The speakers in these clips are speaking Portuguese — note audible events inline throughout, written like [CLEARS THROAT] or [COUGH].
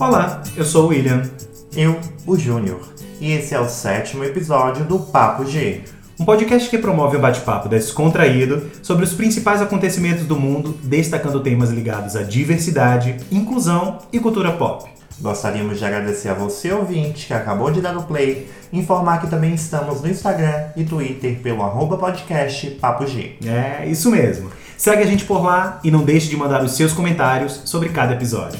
Olá, eu sou o William. Eu, o Júnior. E esse é o sétimo episódio do Papo G. Um podcast que promove um bate-papo descontraído sobre os principais acontecimentos do mundo, destacando temas ligados à diversidade, inclusão e cultura pop. Gostaríamos de agradecer a você, ouvinte, que acabou de dar o play, informar que também estamos no Instagram e Twitter pelo arroba podcast Papo G. É, isso mesmo. Segue a gente por lá e não deixe de mandar os seus comentários sobre cada episódio.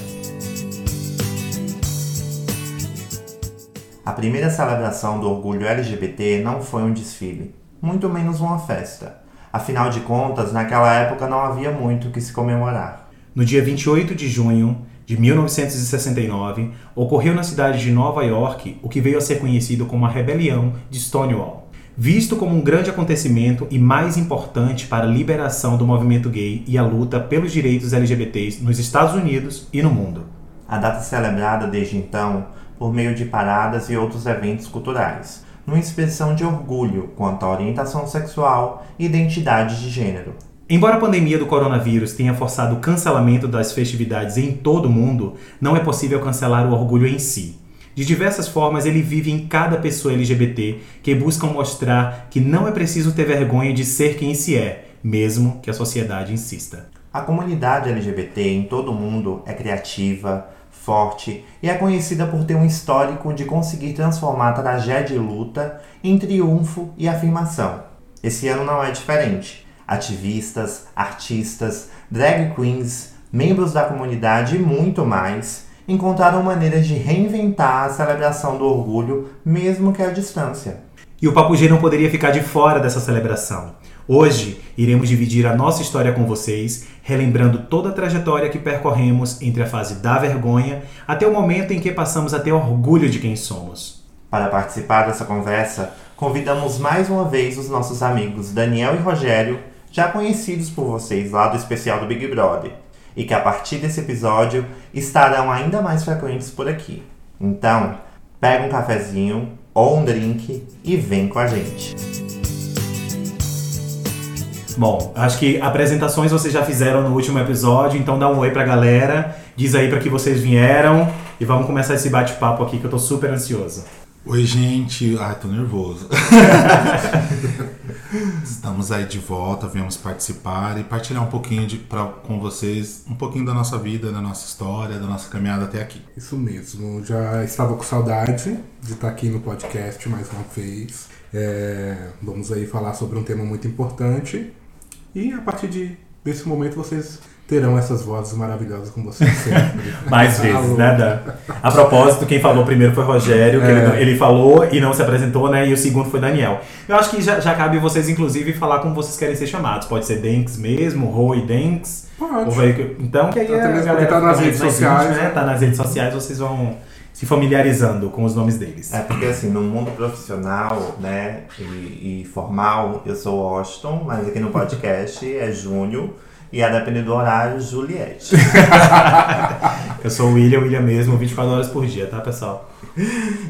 A primeira celebração do orgulho LGBT não foi um desfile, muito menos uma festa. Afinal de contas, naquela época não havia muito o que se comemorar. No dia 28 de junho de 1969, ocorreu na cidade de Nova York o que veio a ser conhecido como a Rebelião de Stonewall, visto como um grande acontecimento e mais importante para a liberação do movimento gay e a luta pelos direitos LGBTs nos Estados Unidos e no mundo. A data celebrada desde então por meio de paradas e outros eventos culturais, numa expressão de orgulho quanto à orientação sexual e identidade de gênero. Embora a pandemia do coronavírus tenha forçado o cancelamento das festividades em todo o mundo, não é possível cancelar o orgulho em si. De diversas formas, ele vive em cada pessoa LGBT que buscam mostrar que não é preciso ter vergonha de ser quem se é, mesmo que a sociedade insista. A comunidade LGBT em todo o mundo é criativa, forte e é conhecida por ter um histórico de conseguir transformar tragédia e luta em triunfo e afirmação. Esse ano não é diferente. Ativistas, artistas, drag queens, membros da comunidade e muito mais encontraram maneiras de reinventar a celebração do orgulho, mesmo que à distância. E o Papo G não poderia ficar de fora dessa celebração. Hoje iremos dividir a nossa história com vocês, relembrando toda a trajetória que percorremos entre a fase da vergonha até o momento em que passamos a ter orgulho de quem somos. Para participar dessa conversa, convidamos mais uma vez os nossos amigos Daniel e Rogério, já conhecidos por vocês lá do especial do Big Brother, e que a partir desse episódio estarão ainda mais frequentes por aqui. Então, pega um cafezinho ou um drink e vem com a gente. Bom, acho que apresentações vocês já fizeram no último episódio, então dá um oi pra galera, diz aí para que vocês vieram e vamos começar esse bate-papo aqui que eu tô super ansioso. Oi, gente. Ai, tô nervoso. [LAUGHS] Estamos aí de volta, viemos participar e partilhar um pouquinho de, pra, com vocês, um pouquinho da nossa vida, da nossa história, da nossa caminhada até aqui. Isso mesmo. Já estava com saudade de estar aqui no podcast mais uma vez. É, vamos aí falar sobre um tema muito importante e a partir de, desse momento vocês terão essas vozes maravilhosas com vocês sempre. [LAUGHS] Mais vezes, né, Dan? A propósito, quem falou primeiro foi Rogério, que É. ele, ele falou e não se apresentou, né? E o segundo foi Daniel. Eu acho que já, já cabe vocês, inclusive, falar como vocês querem ser chamados. Pode ser Denks mesmo, Roy Denks. Pode. ou vai- Então, que aí Até a mesmo galera porque tá nas redes sociais, íntima, né? né? Tá nas redes sociais, vocês vão se familiarizando com os nomes deles. É porque assim, no mundo profissional, né, e, e formal, eu sou Washington, mas aqui no podcast é Júnior e a depender do horário, Juliette. [LAUGHS] Eu sou o William, William mesmo, 24 horas por dia, tá, pessoal?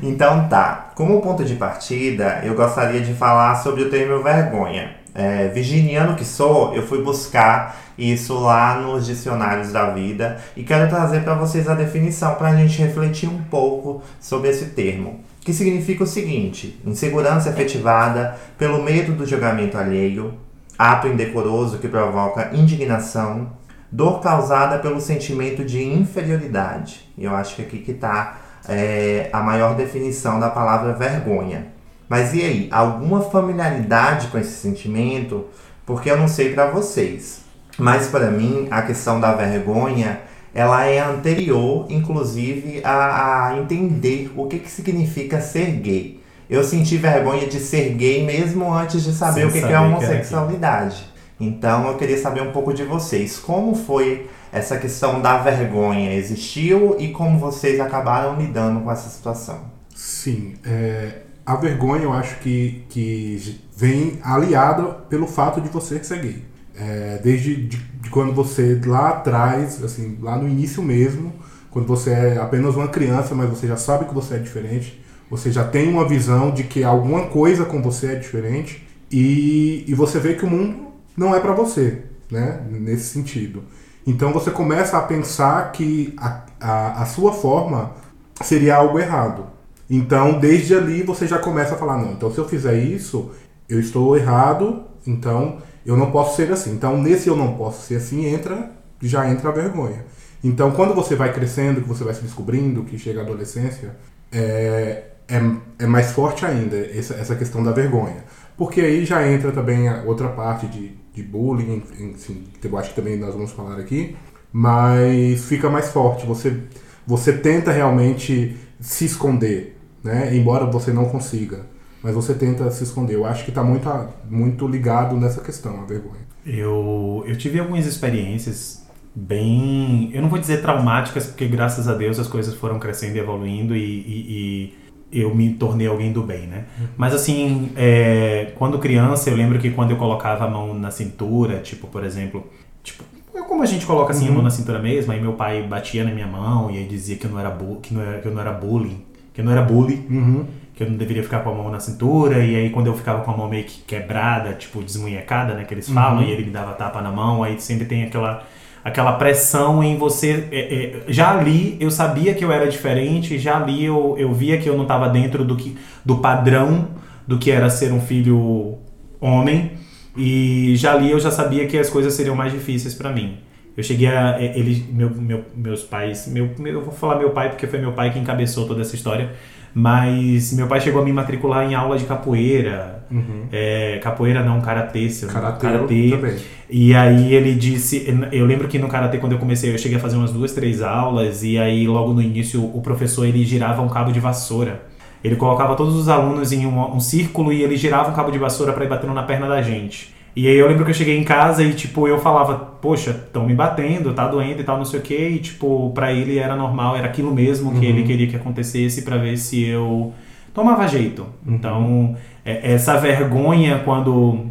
Então tá, como ponto de partida, eu gostaria de falar sobre o termo vergonha. É, virginiano que sou, eu fui buscar isso lá nos dicionários da vida e quero trazer para vocês a definição para a gente refletir um pouco sobre esse termo. Que significa o seguinte: insegurança efetivada pelo medo do julgamento alheio, ato indecoroso que provoca indignação, dor causada pelo sentimento de inferioridade. E eu acho que aqui que está é, a maior definição da palavra vergonha. Mas e aí, alguma familiaridade com esse sentimento? Porque eu não sei para vocês, mas para mim a questão da vergonha ela é anterior, inclusive, a, a entender o que, que significa ser gay. Eu senti vergonha de ser gay mesmo antes de saber Sem o que, que saber é que era homossexualidade. Então eu queria saber um pouco de vocês. Como foi essa questão da vergonha? Existiu e como vocês acabaram lidando com essa situação? Sim, é, a vergonha eu acho que, que vem aliada pelo fato de você ser gay. É, desde de, de quando você lá atrás, assim, lá no início mesmo, quando você é apenas uma criança, mas você já sabe que você é diferente, você já tem uma visão de que alguma coisa com você é diferente e, e você vê que o mundo não é pra você. né? Nesse sentido. Então você começa a pensar que a, a, a sua forma seria algo errado. Então, desde ali você já começa a falar: não, então se eu fizer isso, eu estou errado, então eu não posso ser assim. Então, nesse eu não posso ser assim, entra já entra a vergonha. Então, quando você vai crescendo, que você vai se descobrindo, que chega a adolescência, é, é, é mais forte ainda essa, essa questão da vergonha. Porque aí já entra também a outra parte de, de bullying, enfim, que eu acho que também nós vamos falar aqui, mas fica mais forte. Você, você tenta realmente se esconder, né? embora você não consiga, mas você tenta se esconder. Eu acho que está muito, muito ligado nessa questão, a vergonha. Eu, eu tive algumas experiências bem. Eu não vou dizer traumáticas, porque graças a Deus as coisas foram crescendo e evoluindo e, e, e eu me tornei alguém do bem, né? Mas assim, é, quando criança, eu lembro que quando eu colocava a mão na cintura, tipo, por exemplo, tipo, como a gente coloca assim uhum. a mão uhum. na cintura mesmo, aí meu pai batia na minha mão e aí dizia que eu não era, que não era, que eu não era bullying, que eu não era bully. Uhum que eu não deveria ficar com a mão na cintura, e aí quando eu ficava com a mão meio que quebrada, tipo desmunhecada, né, que eles falam, uhum. e ele me dava tapa na mão, aí sempre tem aquela aquela pressão em você. É, é, já ali eu sabia que eu era diferente, já ali eu, eu via que eu não estava dentro do, que, do padrão do que era ser um filho homem, e já ali eu já sabia que as coisas seriam mais difíceis para mim. Eu cheguei a. É, ele, meu, meu, meus pais. Meu, meu, eu vou falar meu pai porque foi meu pai que encabeçou toda essa história. Mas meu pai chegou a me matricular em aula de capoeira. Uhum. É, capoeira não, karatê. Karatê, karatê. também. E aí ele disse... Eu lembro que no karatê, quando eu comecei, eu cheguei a fazer umas duas, três aulas. E aí logo no início o professor ele girava um cabo de vassoura. Ele colocava todos os alunos em um, um círculo e ele girava um cabo de vassoura para ir batendo na perna da gente. E aí eu lembro que eu cheguei em casa e, tipo, eu falava, poxa, estão me batendo, tá doendo e tal, não sei o quê. E, tipo, pra ele era normal, era aquilo mesmo que uhum. ele queria que acontecesse para ver se eu tomava jeito. Uhum. Então, é, essa vergonha quando,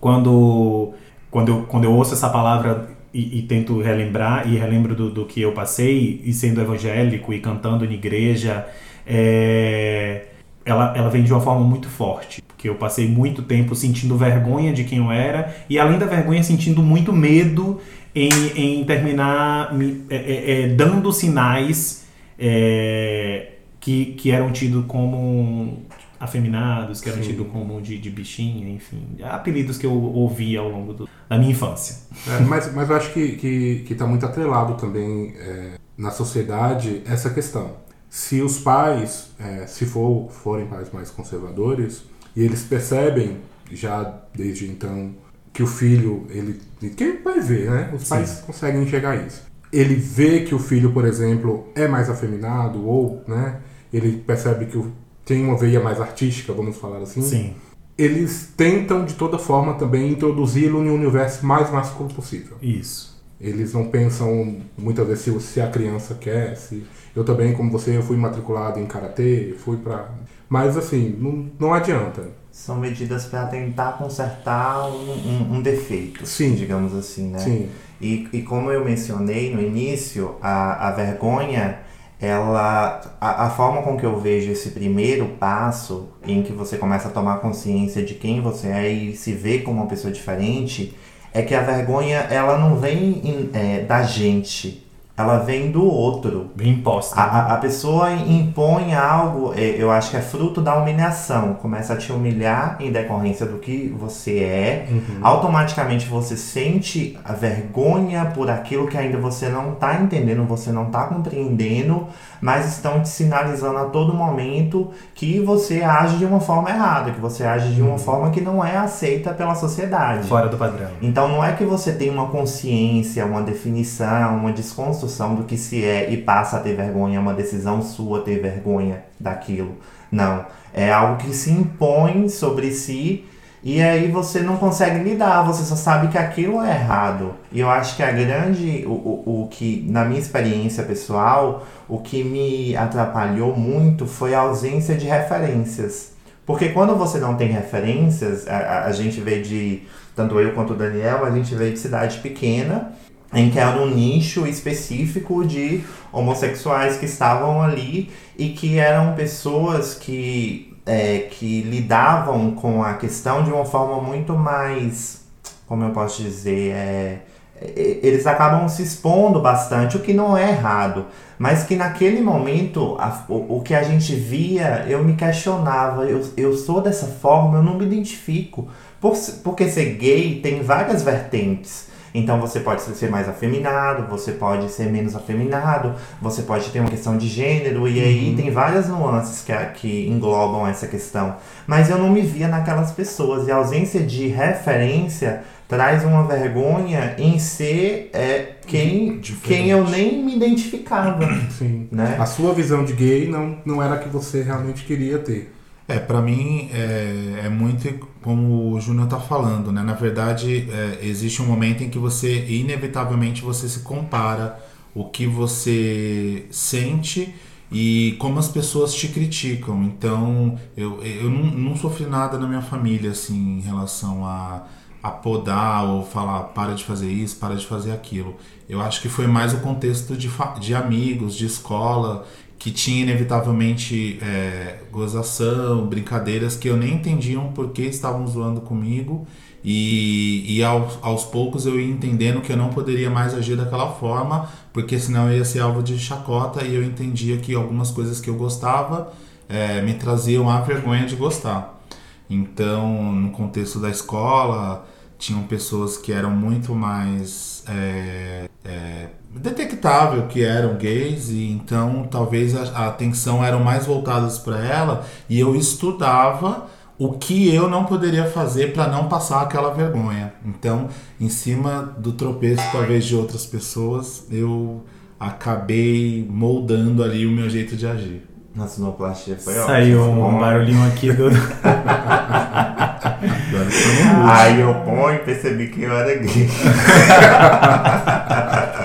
quando, quando, eu, quando eu ouço essa palavra e, e tento relembrar, e relembro do, do, que eu passei, e sendo evangélico e cantando em igreja, é, ela, ela vem de uma forma muito forte que eu passei muito tempo sentindo vergonha de quem eu era e além da vergonha sentindo muito medo em, em terminar me, é, é, é dando sinais é, que, que eram tidos como afeminados, que eram tidos como de, de bichinho, enfim, apelidos que eu ouvi ao longo do, da minha infância. É, mas, mas eu acho que está que, que tá muito atrelado também é, na sociedade essa questão. Se os pais, se for, forem pais mais conservadores, e eles percebem já desde então que o filho, ele. Quem vai ver, né? Os pais Sim. conseguem enxergar isso. Ele vê que o filho, por exemplo, é mais afeminado, ou, né? Ele percebe que tem uma veia mais artística, vamos falar assim. Sim. Eles tentam de toda forma também introduzi-lo em um universo mais masculino possível. Isso. Eles não pensam muitas vezes se a criança quer, se eu também, como você, eu fui matriculado em karatê, fui para mas assim, não, não adianta. São medidas para tentar consertar um, um, um, defeito, Sim. digamos assim, né? Sim. E, e como eu mencionei no início, a, a vergonha, ela a, a forma com que eu vejo esse primeiro passo em que você começa a tomar consciência de quem você é e se vê como uma pessoa diferente, é que a vergonha ela não vem é, da gente, ela vem do outro. Imposta. A, a, pessoa impõe algo, é, eu acho que é fruto da humilhação. Começa a te humilhar em decorrência do que você é. Uhum. Automaticamente você sente a vergonha por aquilo que ainda você não está entendendo, você não está compreendendo, mas estão te sinalizando a todo momento que você age de uma forma errada, que você age de uma uhum. forma que não é aceita pela sociedade. Fora do padrão. Então não é que você tem uma consciência, uma definição, uma desconstrução construção do que se é e passa a ter vergonha, é uma decisão sua ter vergonha daquilo. Não. É algo que se impõe sobre si e aí você não consegue lidar, você só sabe que aquilo é errado. E eu acho que a grande, o, o, o que, na minha experiência pessoal, o que me atrapalhou muito foi a ausência de referências. Porque quando você não tem referências, a, a gente veio de, tanto eu quanto o Daniel, a gente veio de cidade pequena, em que era um nicho específico de homossexuais que estavam ali e que eram pessoas que, é, que lidavam com a questão de uma forma muito mais como eu posso dizer, é, é, eles acabam se expondo bastante, o que não é errado, mas que naquele momento a, o, o, que a gente via, eu me questionava, eu, eu sou dessa forma, eu não me identifico. Por, porque ser gay tem várias vertentes. Então você pode ser mais afeminado, você pode ser menos afeminado, você pode ter uma questão de gênero, e aí uhum. tem várias nuances que, que englobam essa questão. Mas eu não me via naquelas pessoas, e a ausência de referência traz uma vergonha em ser é, quem, quem eu nem me identificava. Sim. Né? A sua visão de gay não, não era a que você realmente queria ter. É, para mim é, é, muito como o Júnior tá falando, né? Na verdade, é, existe um momento em que você, inevitavelmente, você se compara o que você sente e como as pessoas te criticam. Então, eu, eu não, não sofri nada na minha família, assim, em relação a, a podar ou falar para de fazer isso, para de fazer aquilo. Eu acho que foi mais o contexto de, de amigos, de escola que tinha inevitavelmente é, gozação, brincadeiras que eu nem entendiam por que estavam zoando comigo e, e aos, aos, poucos eu ia entendendo que eu não poderia mais agir daquela forma porque senão eu ia ser alvo de chacota e eu entendia que algumas coisas que eu gostava é, me traziam a vergonha de gostar. Então, no contexto da escola, tinham pessoas que eram muito mais é, é, detectável que eram gays e então talvez a, a atenção eram mais voltadas para ela e eu estudava o que eu não poderia fazer para não passar aquela vergonha. Então, em cima do tropeço talvez de outras pessoas, eu acabei moldando ali o meu jeito de agir. Na sonoplastia foi Saiu ótimo. um barulhinho aqui do. [LAUGHS] Aí eu ponho e percebi que eu era gay. [LAUGHS]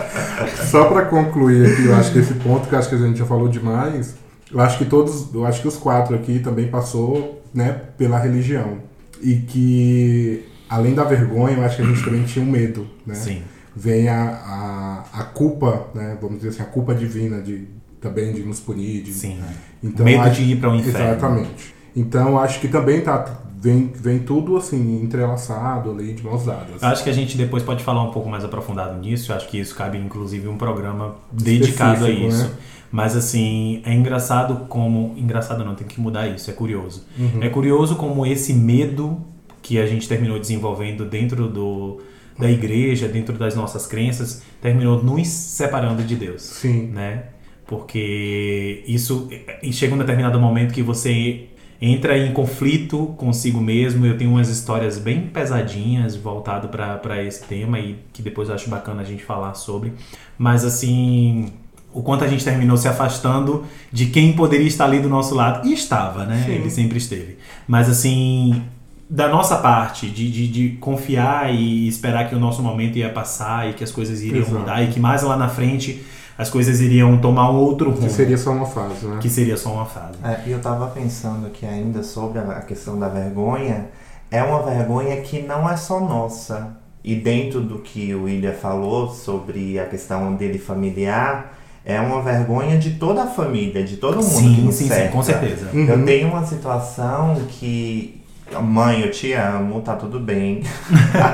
Só para concluir aqui, eu acho que esse ponto que acho que a gente já falou demais, eu acho que todos, eu acho que os quatro aqui também passou, né, pela religião. E que além da vergonha, eu acho que a gente também tinha um medo, né? Sim. Vem a, a, a culpa, né, vamos dizer assim, a culpa divina de também de nos punir. De, Sim. Então, Medo acho, de ir para o inferno. Exatamente. Então acho que também tá vem, vem tudo assim entrelaçado ali de mãos dadas. Acho que a gente depois pode falar um pouco mais aprofundado nisso. Acho que isso cabe inclusive um programa dedicado a isso. Né? Mas assim, é engraçado como. Engraçado não, tem que mudar isso, é curioso. Uhum. É curioso como esse medo que a gente terminou desenvolvendo dentro do, da igreja, dentro das nossas crenças, terminou nos separando de Deus. Sim. Né? porque isso chega um determinado momento que você entra em conflito consigo mesmo. Eu tenho umas histórias bem pesadinhas voltado para esse tema e que depois eu acho bacana a gente falar sobre. Mas assim, o quanto a gente terminou se afastando de quem poderia estar ali do nosso lado. E estava, né? Sim. Ele sempre esteve. Mas assim, da nossa parte, de, de, de, confiar e esperar que o nosso momento ia passar e que as coisas iriam Exato. mudar e que mais lá na frente as coisas iriam tomar um outro rumo. Que seria só uma fase, né? Que seria só uma fase. É, e eu tava pensando aqui ainda sobre a questão da vergonha. É uma vergonha que não é só nossa. E dentro do que o William falou sobre a questão dele familiar, é uma vergonha de toda a família, de todo mundo sim, que nos sim, cerca. Sim, com certeza. Uhum. Eu tenho uma situação que Mãe, eu te amo, tá tudo bem.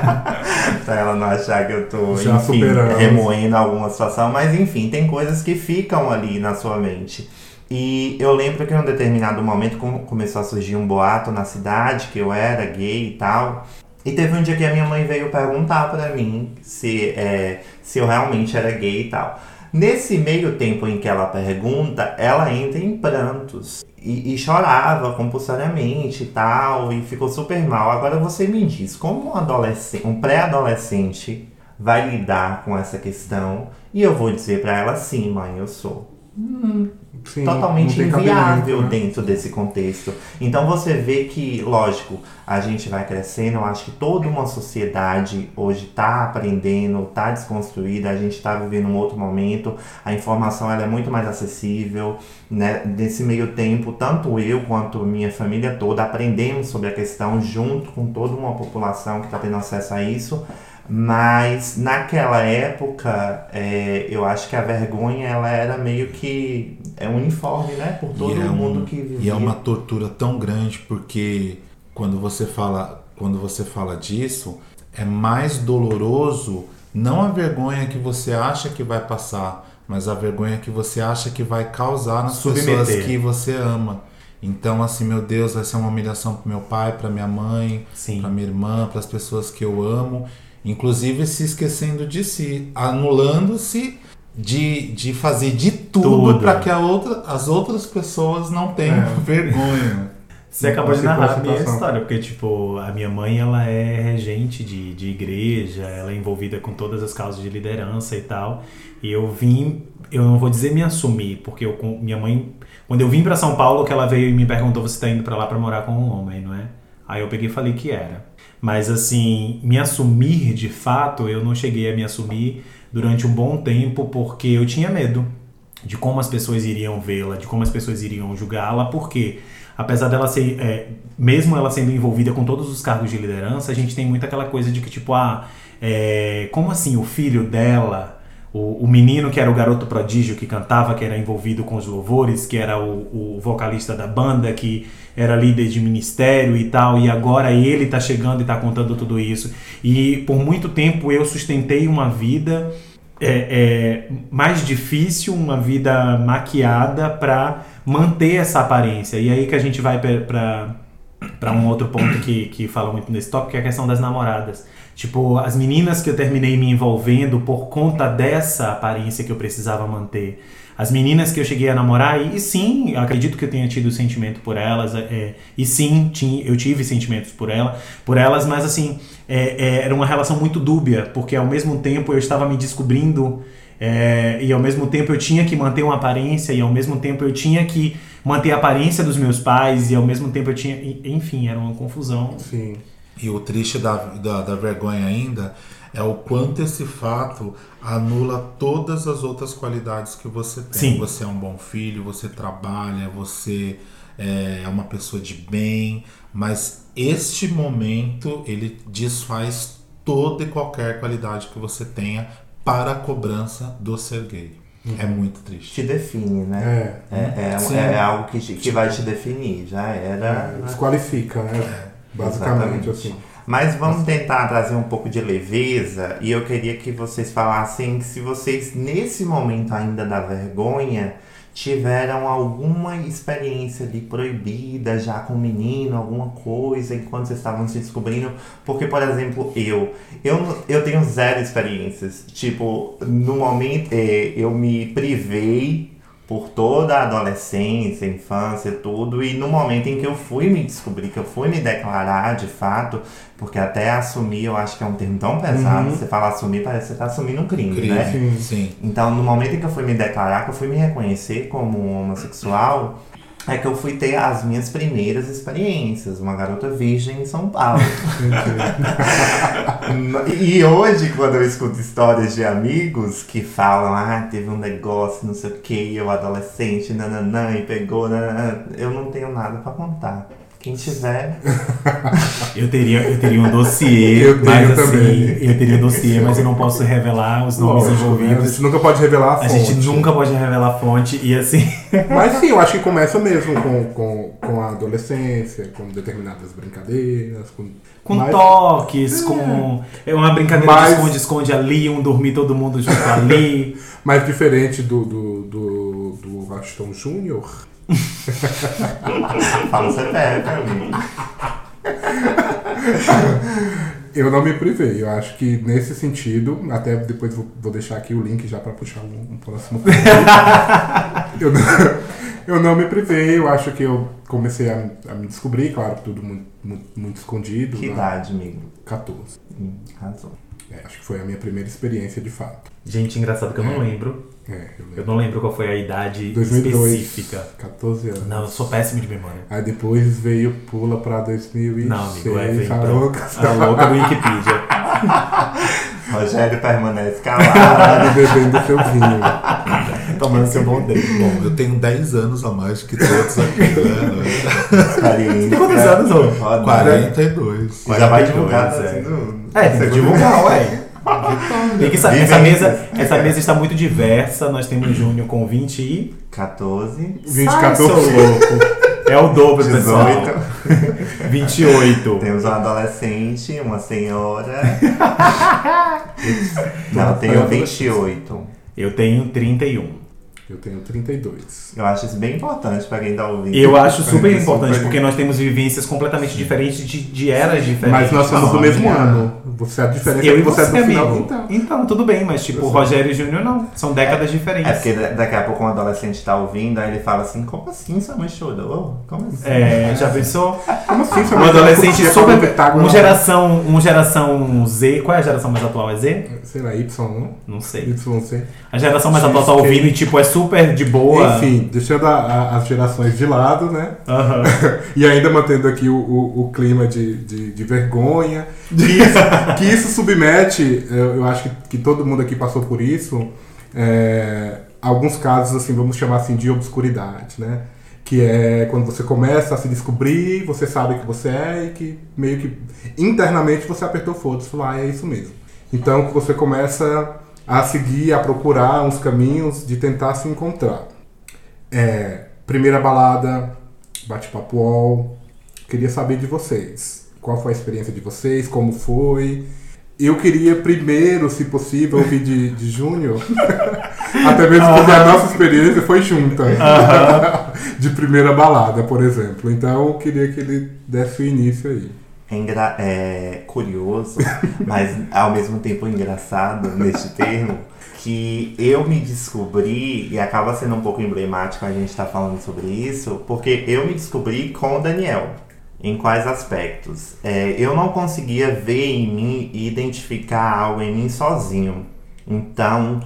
[LAUGHS] pra ela não achar que eu tô, Já enfim, remoendo alguma situação. Mas enfim, tem coisas que ficam ali na sua mente. E eu lembro que em um determinado momento começou a surgir um boato na cidade que eu era gay e tal. E teve um dia que a minha mãe veio perguntar para mim se, é, se eu realmente era gay e tal. Nesse meio tempo em que ela pergunta, ela entra em prantos e, e, chorava compulsoriamente e tal, e ficou super mal. Agora você me diz, como um adolescente, um pré-adolescente vai lidar com essa questão? E eu vou dizer para ela, sim, mãe, eu sou. Hum, Sim, totalmente inviável né? dentro desse contexto. Então você vê que, lógico, a gente vai crescendo, eu acho que toda uma sociedade hoje está aprendendo, está desconstruída, a gente está vivendo um outro momento, a informação ela é muito mais acessível. Né? Nesse meio tempo, tanto eu quanto minha família toda aprendemos sobre a questão junto com toda uma população que está tendo acesso a isso. Mas naquela época, é, eu acho que a vergonha ela era meio que é uniforme, né? Por todo é mundo um, que vivia. E é uma tortura tão grande porque quando você fala, quando você fala disso, é mais doloroso não a vergonha que você acha que vai passar, mas a vergonha que você acha que vai causar nas Submeter. pessoas que você ama. Então, assim, meu Deus, vai ser uma humilhação pro meu pai, pra minha mãe, pra minha irmã, para as pessoas que eu amo, inclusive se esquecendo de si, anulando-se de, de fazer de tudo, Tudo. para que a outra, as outras pessoas não tenham É. [LAUGHS] vergonha. Você acabou de narrar a minha história, porque, tipo, a minha mãe, ela é regente de, de igreja, ela é envolvida com todas as causas de liderança e tal. E eu vim, eu não vou dizer me assumir, porque eu, com- minha mãe, quando eu vim pra São Paulo, que ela veio e me perguntou, você tá indo pra lá pra morar com um homem, não é? Aí eu peguei e falei que era. Mas, assim, me assumir de fato, eu não cheguei a me assumir durante um bom tempo, porque eu tinha medo de como as pessoas iriam vê-la, de como as pessoas iriam julgá-la, porque apesar dela ser, é, mesmo ela sendo envolvida com todos os cargos de liderança, a gente tem muito aquela coisa de que tipo, ah, é, como assim o filho dela, o, o menino que era o garoto prodígio que cantava, que era envolvido com os louvores, que era o, o vocalista da banda, que era líder de ministério e tal, e agora ele tá chegando e tá contando tudo isso. E por muito tempo eu sustentei uma vida é, é mais difícil, uma vida maquiada para manter essa aparência. E aí que a gente vai para um outro ponto que, que fala muito nesse tópico, que é a questão das namoradas. Tipo, as meninas que eu terminei me envolvendo por conta dessa aparência que eu precisava manter. As meninas que eu cheguei a namorar, e, e sim, acredito que eu tenha tido sentimento por elas, é, e sim, tinha, eu tive sentimentos por, ela, por elas, mas assim, é, é, era uma relação muito dúbia, porque ao mesmo tempo eu estava me descobrindo é, e ao mesmo tempo eu tinha que manter uma aparência, e ao mesmo tempo eu tinha que manter a aparência dos meus pais, e ao mesmo tempo eu tinha. Enfim, era uma confusão. Sim. E o triste da, da, da vergonha ainda é o quanto esse fato anula todas as outras qualidades que você tem. Sim. Você é um bom filho, você trabalha, você é uma pessoa de bem, mas este momento ele desfaz toda e qualquer qualidade que você tenha para a cobrança do ser gay. É muito triste. Te define, né? É. É, é, é algo que, que vai te definir. Já era. É, desqualifica, né? Basicamente, Exatamente. assim. Mas vamos tentar trazer um pouco de leveza e eu queria que vocês falassem se vocês, nesse momento ainda da vergonha, tiveram alguma experiência ali proibida já com o menino, alguma coisa enquanto vocês estavam se descobrindo. Porque, por exemplo, eu, eu, eu tenho zero experiências. Tipo, no momento eh, eu me privei por toda a adolescência, infância, tudo, e no momento em que eu fui me descobrir, que eu fui me declarar de fato, porque até assumir eu acho que é um termo tão pesado, Uhum. você fala assumir, parece que você tá assumindo um crime, Crime. né? Sim. Sim. Então, no momento em que eu fui me declarar, que eu fui me reconhecer como um homossexual, é que eu fui ter as minhas primeiras experiências, uma garota virgem em São Paulo. [LAUGHS] e hoje, quando eu escuto histórias de amigos que falam, ah, teve um negócio, não sei o que, eu adolescente, nananã, e pegou, nananã, eu não tenho nada pra contar. Quem tiver, [LAUGHS] Eu teria, eu teria um dossiê, Eu mas assim, também. eu teria um dossiê, mas eu não posso revelar os nomes Lógico, né? A envolvidos. gente nunca pode revelar a A fonte. gente nunca pode revelar a fonte e assim. [LAUGHS] Mas sim, eu acho que começa mesmo com, com, com a adolescência, com determinadas brincadeiras, com, Com mas- toques, com. É uma brincadeira Mas- de esconde-esconde ali, um dormir todo mundo junto ali. [LAUGHS] mais diferente do, do, do, do Aston Júnior. [LAUGHS] fala o CPF, amigo. Eu não me privei. Eu acho que nesse sentido, até depois vou, vou deixar aqui o link já para puxar um, um próximo. [LAUGHS] eu, não, eu não me privei. Eu acho que eu comecei a, a me descobrir, claro, tudo muito, muito, muito escondido. Que né? idade, amigo? 14. Hum, razão. É, acho que foi a minha primeira experiência de fato. Gente, engraçado que eu não lembro. É, eu Eu não lembro qual foi a idade 2002. específica. 14 anos. Não, eu sou péssimo de memória. Aí depois veio, pula pra 2006. Não, amigo, é vem a pra- louca. A louca do Wikipedia. [LAUGHS] Rogério permanece Tá calado. bebendo seu vinho. Tomando seu bom drink. Bom, eu tenho 10 anos a mais que todos aqui, né? Experiência. Tem quantos anos, ô? Roda. 42. Já vai 42, divulgar, é. no- É, tem que divulgar, ué. Tem que. Essa Vivências. mesa, essa mesa está muito diversa. Nós temos Júnior com 20 e. 14. 20, Sai, 14. seu louco. É o dobro, pessoal. 18. 28. Temos um adolescente, uma senhora. [LAUGHS] Não, eu tenho 28. Eu tenho 31. Eu tenho 32. Eu acho isso bem importante pra quem tá ouvindo. Eu acho super Super. importante, porque nós temos vivências completamente diferentes de, de eras diferentes. Mas nós somos do mesmo ano. Você é a diferença Eu é e que você é do você, final. amigo. Então. Então, tudo bem, mas tipo, Eu o. Rogério e Júnior não. São décadas É diferentes. porque da- daqui a pouco um adolescente tá ouvindo, aí ele fala assim, como assim sua mãe chorou? Como assim? É, já pensou? Como assim? Sua Um mãe adolescente curtia super. Um geração, um geração Z. Qual é a geração mais atual? É Z? Sei lá, Y, não? Não sei. YC. A geração mais atual tá ouvindo e tipo, é super de boa. Enfim, deixando a- a- as gerações de lado, né? Aham. [LAUGHS] E ainda mantendo aqui o, o- o clima de, de, de vergonha. Que isso, [LAUGHS] que isso submete, eu, acho que, que todo mundo aqui passou por isso, é, alguns casos, assim, vamos chamar assim, de obscuridade, né? Que é quando você começa a se descobrir, você sabe que você é e que meio que internamente você apertou foda-se, falou, ah, é isso mesmo. Então você começa a seguir, a procurar uns caminhos de tentar se encontrar. É, primeira balada, bate-papo UOL. Queria saber de vocês. Qual foi a experiência de vocês? Como foi? Eu queria primeiro, se possível, ouvir de, de Júnior. [LAUGHS] Até mesmo porque a nossa experiência foi junta. [LAUGHS] de primeira balada, por exemplo. Então eu queria que ele desse o início aí. É, engra- é curioso, [LAUGHS] mas ao mesmo tempo engraçado neste termo, que eu me descobri, e acaba sendo um pouco emblemático a gente estar falando sobre isso, porque eu me descobri com o Daniel. Em quais aspectos? É, eu não conseguia ver em mim e identificar algo em mim sozinho. Então,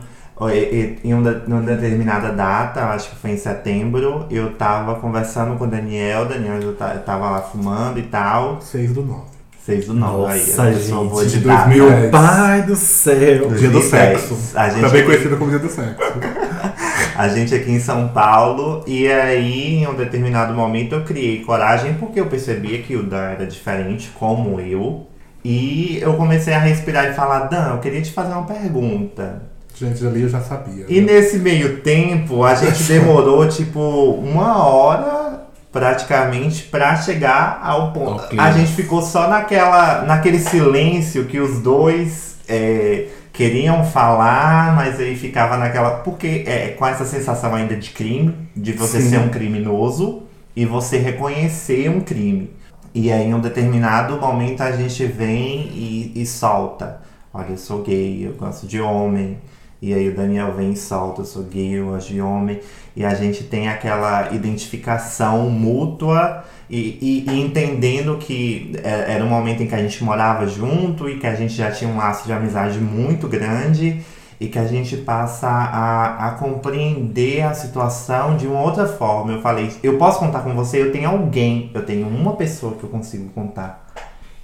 em uma determinada data, eu acho que foi em setembro, eu tava conversando com o Daniel, o Daniel já ta- tava lá fumando e tal. 6 do 9. 6 do 9 aí. Nossa, a pessoa gente, boa de de data. 2000. Meu pai do céu. Dia do 2010. sexo. A gente, Também aqui, conhecido como dia do sexo. [LAUGHS] a gente aqui em São Paulo, e aí em um determinado momento eu criei coragem porque eu percebia que o Dan era diferente, como eu. E eu comecei a respirar e falar, Dan, eu queria te fazer uma pergunta. Gente, ali eu já sabia. E né? nesse meio tempo, a gente demorou tipo uma hora praticamente pra chegar ao ponto. Ok. A gente ficou só naquela, naquele silêncio que os dois é, queriam falar, mas aí ficava naquela. Porque é com essa sensação ainda de crime, de você Sim. ser um criminoso e você reconhecer um crime. E aí, em um determinado momento, a gente vem e, e solta. Olha, eu sou gay, eu gosto de homem. E aí o Daniel vem e solta, eu sou gay, eu de homem. E a gente tem aquela identificação mútua e, e- e entendendo que é- era um momento em que a gente morava junto e que a gente já tinha um laço de amizade muito grande e que a gente passa a, a compreender a situação de uma outra forma. Eu falei, eu posso contar com você, eu tenho alguém, eu tenho uma pessoa que eu consigo contar.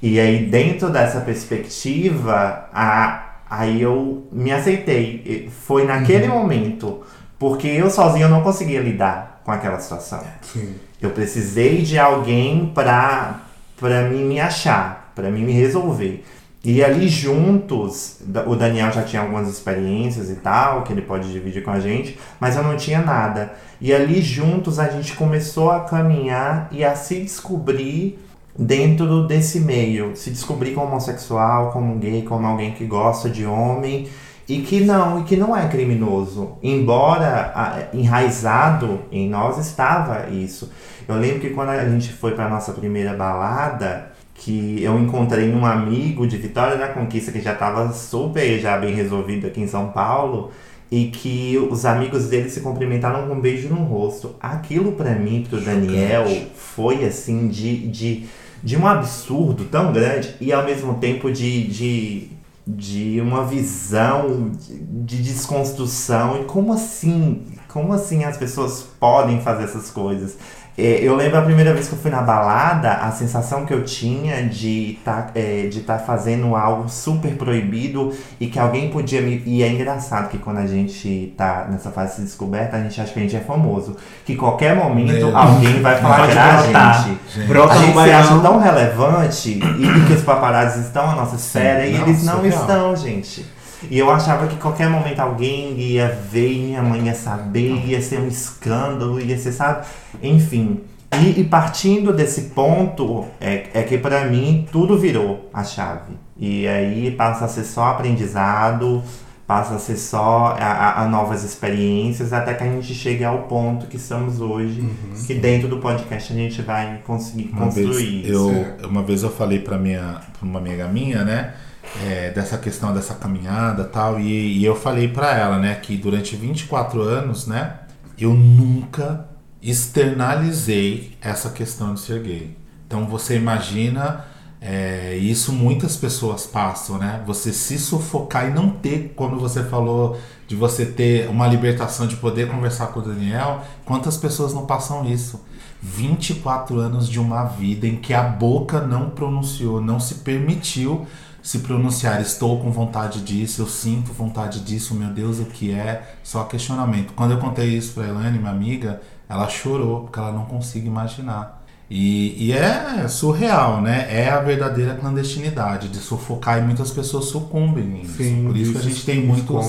E aí, dentro dessa perspectiva, a, aí eu me aceitei. Foi naquele momento, porque eu sozinho não conseguia lidar com aquela situação. Sim. Eu precisei de alguém pra, pra mim me achar, pra mim me resolver. E ali juntos, o Daniel já tinha algumas experiências e tal, que ele pode dividir com a gente, mas eu não tinha nada. E ali juntos a gente começou a caminhar e a se descobrir dentro desse meio. Se descobrir como homossexual, como gay, como alguém que gosta de homem e que não, e que não é criminoso. Embora ah, enraizado em nós estava isso. Eu lembro que quando a gente foi para nossa primeira balada, que eu encontrei um amigo de Vitória da Conquista que já estava super já bem resolvido aqui em São Paulo e que os amigos dele se cumprimentaram com um beijo no rosto. Aquilo para mim, pro Daniel, foi assim de, de, de um absurdo tão grande e ao mesmo tempo de, de, de uma visão de, de desconstrução. E como assim? Como assim as pessoas podem fazer essas coisas? É, eu lembro a primeira vez que eu fui na balada, a sensação que eu tinha de tá, é, de estar fazendo algo super proibido e que alguém podia me. E é engraçado que quando a gente tá nessa fase de descoberta, a gente acha que a gente é famoso. Que qualquer momento É. alguém vai falar da brotar. gente. Brota A gente se acha tão relevante e que os paparazzi estão à nossa esfera e não, eles não surreal. estão, gente. E eu achava que qualquer momento alguém ia ver e minha mãe ia saber, ia ser um escândalo, ia ser, sabe? Enfim. E, e partindo desse ponto, é, é que para mim tudo virou a chave. E aí passa a ser só aprendizado, passa a ser só a, a, a novas experiências, até que a gente chegue ao ponto que estamos hoje, Uhum. que dentro do podcast a gente vai conseguir Uma vez, construir isso. eu, uma vez eu falei pra, minha, pra uma amiga minha, né? É, dessa questão dessa caminhada tal, e, e eu falei pra ela, né, que durante 24 anos, né, eu nunca externalizei essa questão de ser gay. Então você imagina, é, isso muitas pessoas passam, né? Você se sufocar e não ter, quando você falou de você ter uma libertação de poder conversar com o Daniel, quantas pessoas não passam isso? 24 anos de uma vida em que a boca não pronunciou, não se permitiu se pronunciar. Estou com vontade disso, eu sinto vontade disso, meu Deus, o que é? Só questionamento. Quando eu contei isso pra Elaine, minha amiga, ela chorou, porque ela não consegue imaginar. E, e é surreal, né? É a verdadeira clandestinidade de sufocar e muitas pessoas sucumbem nisso. Sim, Por isso que a isso gente tem muitos,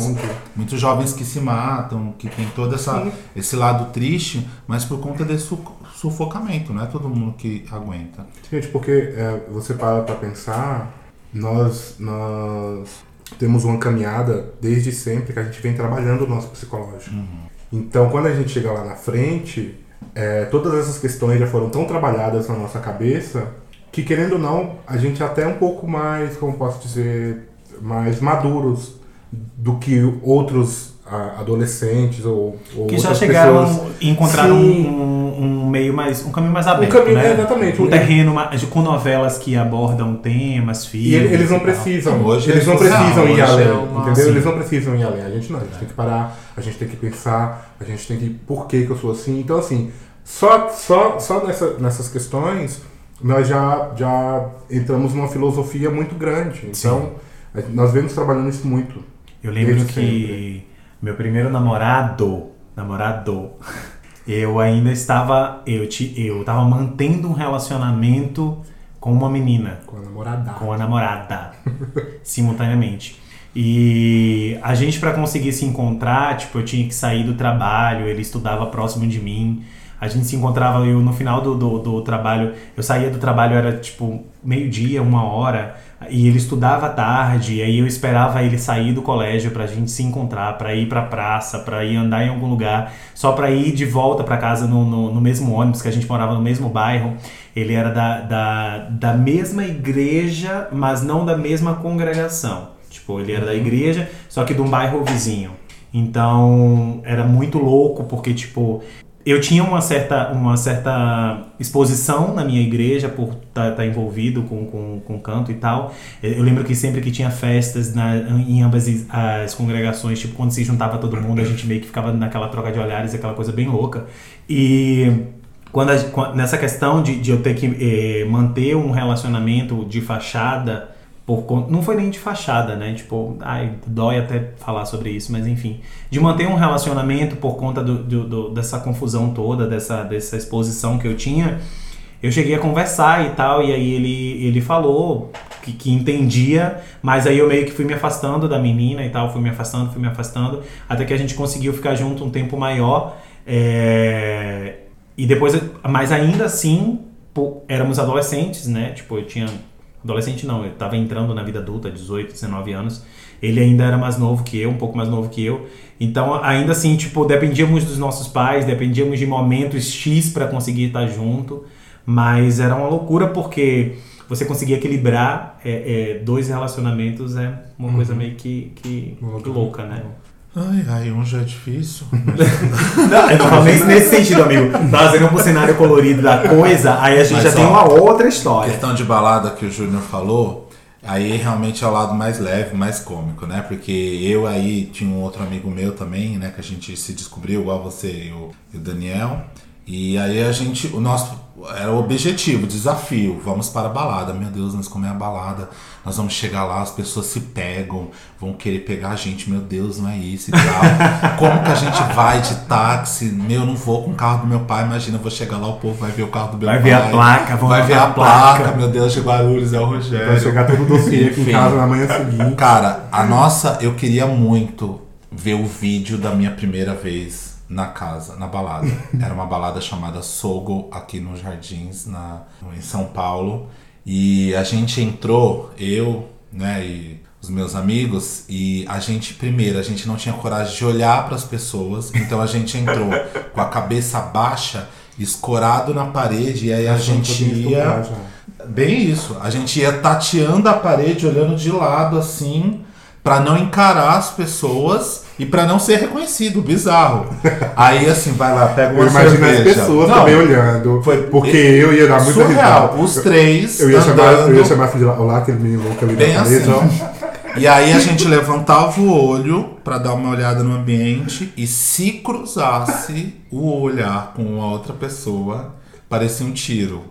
muitos jovens que se matam, que tem todo essa, esse lado triste, mas por conta desse su- sufocamento, não é todo mundo que aguenta. Gente, porque é, você para pra pensar, nós, nós temos uma caminhada desde sempre que a gente vem trabalhando o nosso psicológico. Então, quando a gente chega lá na frente, é, todas essas questões já foram tão trabalhadas na nossa cabeça que, querendo ou não, a gente é até um pouco mais, como posso dizer, mais maduros do que outros adolescentes ou, ou Que já outras chegaram pessoas. e encontraram Sim. um, um meio mais. um caminho mais aberto. caminho- né? exatamente. Um terreno mais- com novelas que abordam temas, E filmes. ele- eles não tal. precisam, Hoje eles não precisam ir além, é uma- entendeu? sim. Eles não precisam ir além. A gente não, a gente tem que parar, a gente tem que pensar, a gente tem que por que, que eu sou assim. Então assim, só só só nessa, nessas questões nós já já entramos numa filosofia muito grande. Então a- nós vemos trabalhando isso muito. Eu lembro que meu primeiro namorado, namorado, [LAUGHS] eu ainda estava, eu, te, eu tava mantendo um relacionamento com uma menina, Com a namorada. com a namorada, [LAUGHS] simultaneamente. E a gente para conseguir se encontrar, tipo, eu tinha que sair do trabalho, ele estudava próximo de mim. A gente se encontrava, eu no final do, do, do trabalho, eu saía do trabalho, era tipo meio-dia, uma hora, e ele estudava à tarde, e aí eu esperava ele sair do colégio pra gente se encontrar, pra ir pra praça, pra ir andar em algum lugar, só pra ir de volta pra casa no, no, no mesmo ônibus, que a gente morava no mesmo bairro. Ele era da, da, da mesma igreja, mas não da mesma congregação. Tipo, ele era da igreja, só que de um bairro vizinho. Então, era muito louco, porque, tipo, eu tinha uma certa, uma certa exposição na minha igreja por estar envolvido com, com, com canto e tal. Eu lembro que sempre que tinha festas na, em ambas as congregações, tipo, quando se juntava todo mundo, a gente meio que ficava naquela troca de olhares, aquela coisa bem louca. E quando a- nessa questão de, de eu ter que eh, manter um relacionamento de fachada por não foi nem de fachada, né? Tipo, ai, dói até falar sobre isso, mas enfim, de manter um relacionamento por conta do, do- do- dessa confusão toda, dessa, dessa exposição que eu tinha, eu cheguei a conversar e tal, e aí ele, ele falou que, que entendia, mas aí eu meio que fui me afastando da menina e tal, fui me afastando, fui me afastando, até que a gente conseguiu ficar junto um tempo maior. é, E depois, mas ainda assim, pô, éramos adolescentes, né? Tipo, eu tinha. Adolescente não, eu tava entrando na vida adulta, 18, 19 anos. Ele ainda era mais novo que eu, um pouco mais novo que eu. Então, ainda assim, tipo, dependíamos dos nossos pais, dependíamos de momentos X para conseguir estar junto. Mas era uma loucura porque você conseguir equilibrar é, é, dois relacionamentos é uma coisa meio que, que, que louca, né? Ai, ai, um já é difícil. [LAUGHS] Não, eu não nesse sentido, amigo. Trazendo pro cenário colorido da coisa, aí a gente Mas, já tem uma outra história. questão de balada que o Júnior falou, aí realmente é o lado mais leve, mais cômico, né? Porque eu aí tinha um outro amigo meu também, né? Que a gente se descobriu, igual você e o, e o Daniel. E aí a gente, o nosso, era o objetivo, o desafio, vamos para a balada. Meu Deus, nós comemos a balada, nós vamos chegar lá, as pessoas se pegam, vão querer pegar a gente, meu Deus, não é isso e tal. [LAUGHS] Como que a gente vai de táxi? Meu, eu não vou com o carro do meu pai, imagina, eu vou chegar lá, o povo vai ver o carro do meu Vai pai. ver a placa, vão Vai ver a placa, placa. meu Deus, de Guarulhos, é o Rogério. Vai chegar todo o dossiê aqui em casa na manhã seguinte. Cara, a nossa, eu queria muito ver o vídeo da minha primeira vez na casa, na balada. [LAUGHS] Era uma balada chamada Sogo aqui nos Jardins, na, em São Paulo. E a gente entrou, eu, né, e os meus amigos, e a gente, primeiro, a gente não tinha coragem de olhar para as pessoas, então a gente entrou [LAUGHS] com a cabeça baixa, escorado na parede, e aí a gente ia. Bem isso, a gente ia tateando a parede, olhando de lado assim, para não encarar as pessoas e para não ser reconhecido, bizarro. [LAUGHS] Aí assim, vai lá, pega uma Eu imagino cerveja. as pessoas Não, também olhando. Foi- porque eu ia dar muita surreal. risada. Os três Eu ia, chamar, eu ia andando. chamar a filha olá, aquele menino louco ali Bem na parede, assim. E aí a gente levantava o olho pra dar uma olhada no ambiente e se cruzasse o olhar com a outra pessoa, parecia um tiro.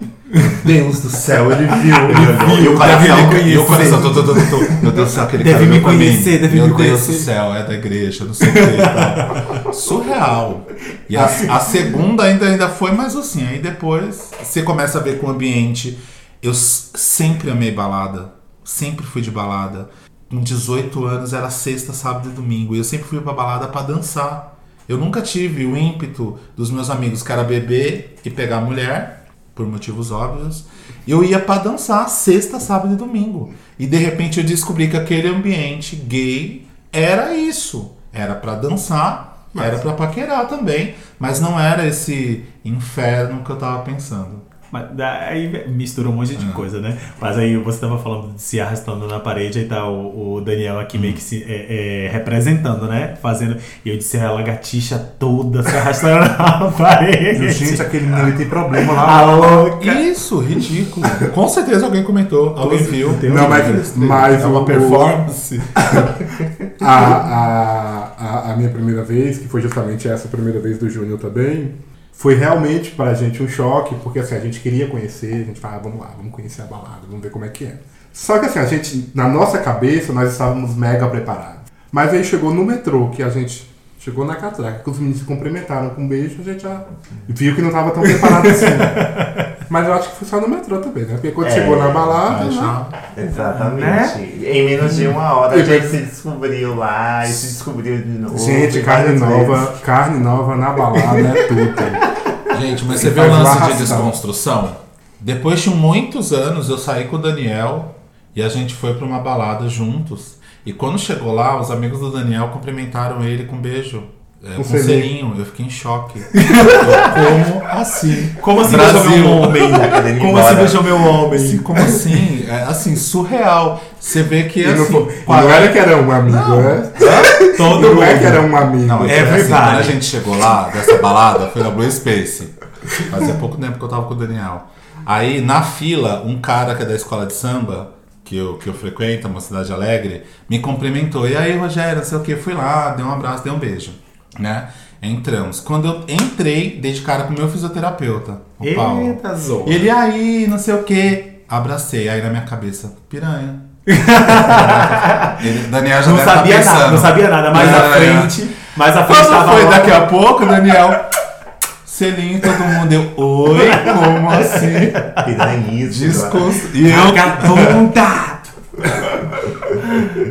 Deus do céu, ele viu, ele olhou. E o deve coração, me e o coração, tô, tô, tô, tô, meu Deus do céu, aquele Deve me conhecer, deve Meu me Deus conhecer. do céu, é da igreja, não sei o que e tal. Surreal. E a, a segunda ainda, ainda foi mais assim, aí depois você começa a ver com o ambiente. Eu sempre amei balada, sempre fui de balada. Com 18 anos era sexta, sábado e domingo. E eu sempre fui pra balada pra dançar. Eu nunca tive o ímpeto dos meus amigos que era beber e pegar mulher, por motivos óbvios. Eu ia pra dançar sexta, sábado e domingo. E de repente eu descobri que aquele ambiente gay era isso. Era pra dançar, era pra paquerar também. Mas não era esse inferno que eu tava pensando. Mas daí mistura um monte de Ah. coisa, né? Mas aí você tava falando de se arrastando na parede, aí tá o, o Daniel aqui meio que se é, é, representando, né? Fazendo. E eu disse a lagartixa toda se arrastando [LAUGHS] na parede. Gente, aquele menino ali tem problema lá. [LAUGHS] louca. Isso, ridículo. Com certeza alguém comentou, alguém viu. Não, mas, mas é uma o- performance. [LAUGHS] A, a, a, a minha primeira vez, que foi justamente essa primeira vez do Júnior também, foi realmente pra gente um choque, porque assim, a gente queria conhecer, a gente falava, ah, vamos lá, vamos conhecer a balada, vamos ver como é que é. Só que assim, a gente, na nossa cabeça, nós estávamos mega preparados. Mas aí chegou no metrô, que a gente chegou na catraca, que os meninos se cumprimentaram com um beijo, a gente já viu que não estava tão preparado assim. [LAUGHS] Mas eu acho que foi só no metrô também, né? Porque quando É, chegou na balada, né? já- Exatamente. Né? Em menos de uma hora a gente se descobriu lá e se descobriu de novo. Gente, carne nova, vezes. carne nova na balada é tudo. Gente, mas você vê o lance de desconstrução? Depois de muitos anos, eu saí com o Daniel e a gente foi pra uma balada juntos. E quando chegou lá, os amigos do Daniel cumprimentaram ele com um beijo. É, Com com selinho. selinho, eu fiquei em choque. [LAUGHS] Como assim? Como assim Brasil. beijou meu homem? Como assim beijou meu homem? Assim, como assim? É, assim, surreal. Você vê que é não, assim. foi- e não era que era um amigo, é? Todo Não mundo. é que era um amigo. Não, é que, assim, Everybody. quando a gente chegou lá, dessa balada, foi na Blue Space. Fazia pouco tempo que eu tava com o Daniel. Aí, na fila, um cara que é da escola de samba, que eu, que eu frequento, uma cidade alegre, me cumprimentou. E aí, Rogério, não sei o que, fui lá, dei um abraço, dei um beijo. Né? Entramos. Quando eu entrei, dei de cara com o meu fisioterapeuta, o Paulo. Eita, Zô. Ele aí, não sei o que. Abracei, aí na minha cabeça, piranha. [LAUGHS] Ele, Daniel já Não tá sabia pensando. nada, não sabia nada. Mais É, à é. frente, mais à frente Quando foi daqui a pouco, Daniel. Selinho, todo mundo deu. Oi, como assim? Piranhíssimo. Desconstru... E eu. Vagabunda!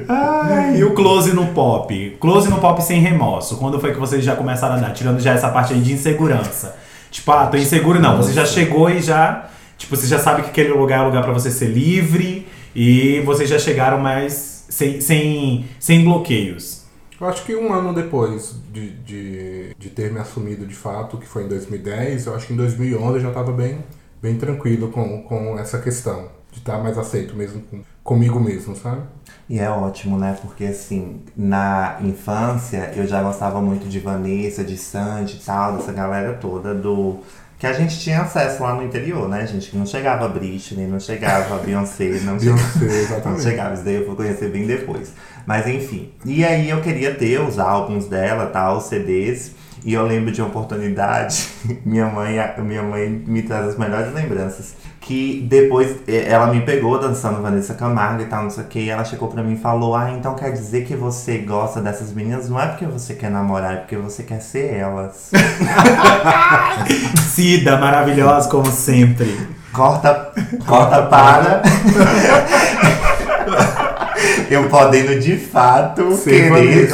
Ai, e o close no pop? Close no pop sem remorso. Quando foi que vocês já começaram a dar? Tirando já essa parte aí de insegurança. Tipo, ah, tô inseguro não. Você já chegou e já. Tipo, você já sabe que aquele lugar é lugar pra você ser livre. E vocês já chegaram mais sem, sem, sem bloqueios. Eu acho que um ano depois de, de, de ter me assumido de fato, que foi em 2010, eu acho que em 2011 eu já estava bem, bem tranquilo com, com essa questão. De estar mais aceito mesmo com, comigo mesmo, sabe? E é ótimo, né? Porque assim, na infância eu já gostava muito de Vanessa, de Sandy e tal, dessa galera toda do. Que a gente tinha acesso lá no interior, né, gente? Que não chegava a Britney, não chegava a Beyoncé, não chegava. Beyoncé, [LAUGHS] Não exatamente. chegava, isso daí eu vou conhecer bem depois. Mas enfim. E aí eu queria ter os álbuns dela, tal, os CDs. E eu lembro de uma oportunidade, [LAUGHS] minha mãe, minha mãe me traz as melhores lembranças. Que depois eh, ela me pegou dançando Vanessa Camargo e tal, não sei o que, e ela chegou pra mim e falou: Ah, então quer dizer que você gosta dessas meninas? Não é porque você quer namorar, é porque você quer ser elas. [LAUGHS] Cida, maravilhosa como sempre. Corta, corta para. [LAUGHS] Eu podendo de fato Ser querer.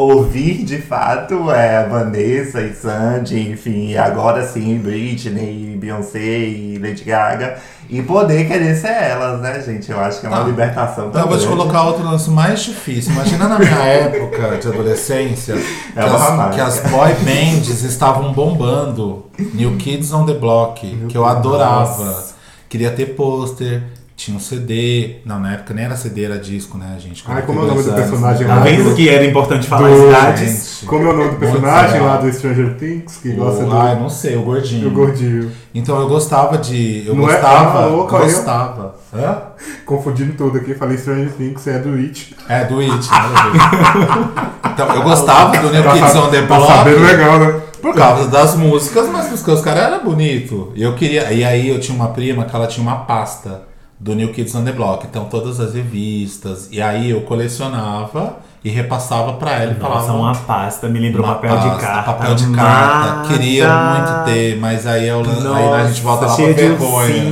Ouvir de fato é, Vanessa e Sandy, enfim, agora sim Britney, Beyoncé e Lady Gaga. E poder querer ser elas, né, gente? Eu acho que é uma Tá. libertação Então eu vou te colocar outro lance mais difícil. Imagina na minha [LAUGHS] época de adolescência que, É uma as, que as boy bands estavam bombando. New Kids on the Block, que eu adorava. Queria ter pôster, tinha um CD. Não, na época nem era CD, era disco, né, gente? Ai, como é o nome do 42 anos, personagem né? Tá lá? vendo que era importante falar Do- idades? Gente, Como é o nome do personagem lá do Stranger Things, que gosta O- do, Ah, eu não sei, o gordinho. do gordinho? Então eu gostava de. Eu Não é- gostava. Eu louco, aí, ó. gostava. Hã? Confundindo tudo aqui, falei Stranger Things, é do It. É, do It, ver. Então, eu gostava do New Tá Kids sa- on the Tá Block. sabendo legal, né? Por causa das músicas, mas porque os caras eram bonitos. E eu queria. E aí eu tinha uma prima que ela tinha uma pasta do New Kids on the Block. Então todas as revistas. E aí eu colecionava e repassava pra ela e Nossa, falava. uma pasta, me lembrou uma papel de pasta, carta. Papel de carta. Massa. Queria muito ter, mas aí, eu, aí a gente volta lá pra de vergonha.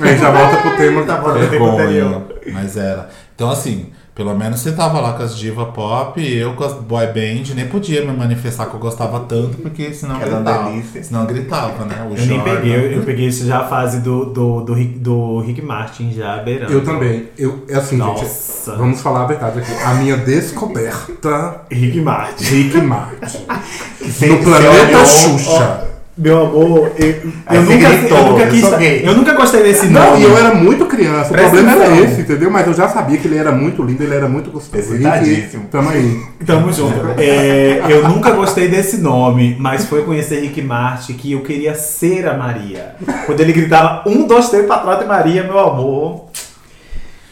Aí já volta pro tema [LAUGHS] da. Vergonha. Mas era. Então assim. Pelo menos você tava lá com as diva pop e eu com as boy band, nem podia me manifestar que eu gostava tanto, porque senão Era uma gritava. delícia. Senão gritava, né? O Eu nem peguei, eu, eu peguei isso já a fase do, do, do, Rick, do Rick Martin já beirando. Eu também. Eu, é assim, Nossa. gente. Vamos falar a verdade aqui. A minha descoberta. Rick Martin. Rick Martin. [LAUGHS] No planeta Xuxa. Meu amor, eu, eu, nunca, gritou, eu, nunca eu quis, gay. eu nunca gostei desse Não, nome. e eu era muito criança. O Presta problema era atenção. esse, entendeu? Mas eu já sabia que ele era muito lindo, ele era muito gostoso. Excitadíssimo. Tamo aí. Tamo junto. É, eu nunca gostei desse nome, mas foi conhecer Rick Martin que eu queria ser a Maria. Quando ele gritava um, dois, três pra trás de Maria, meu amor.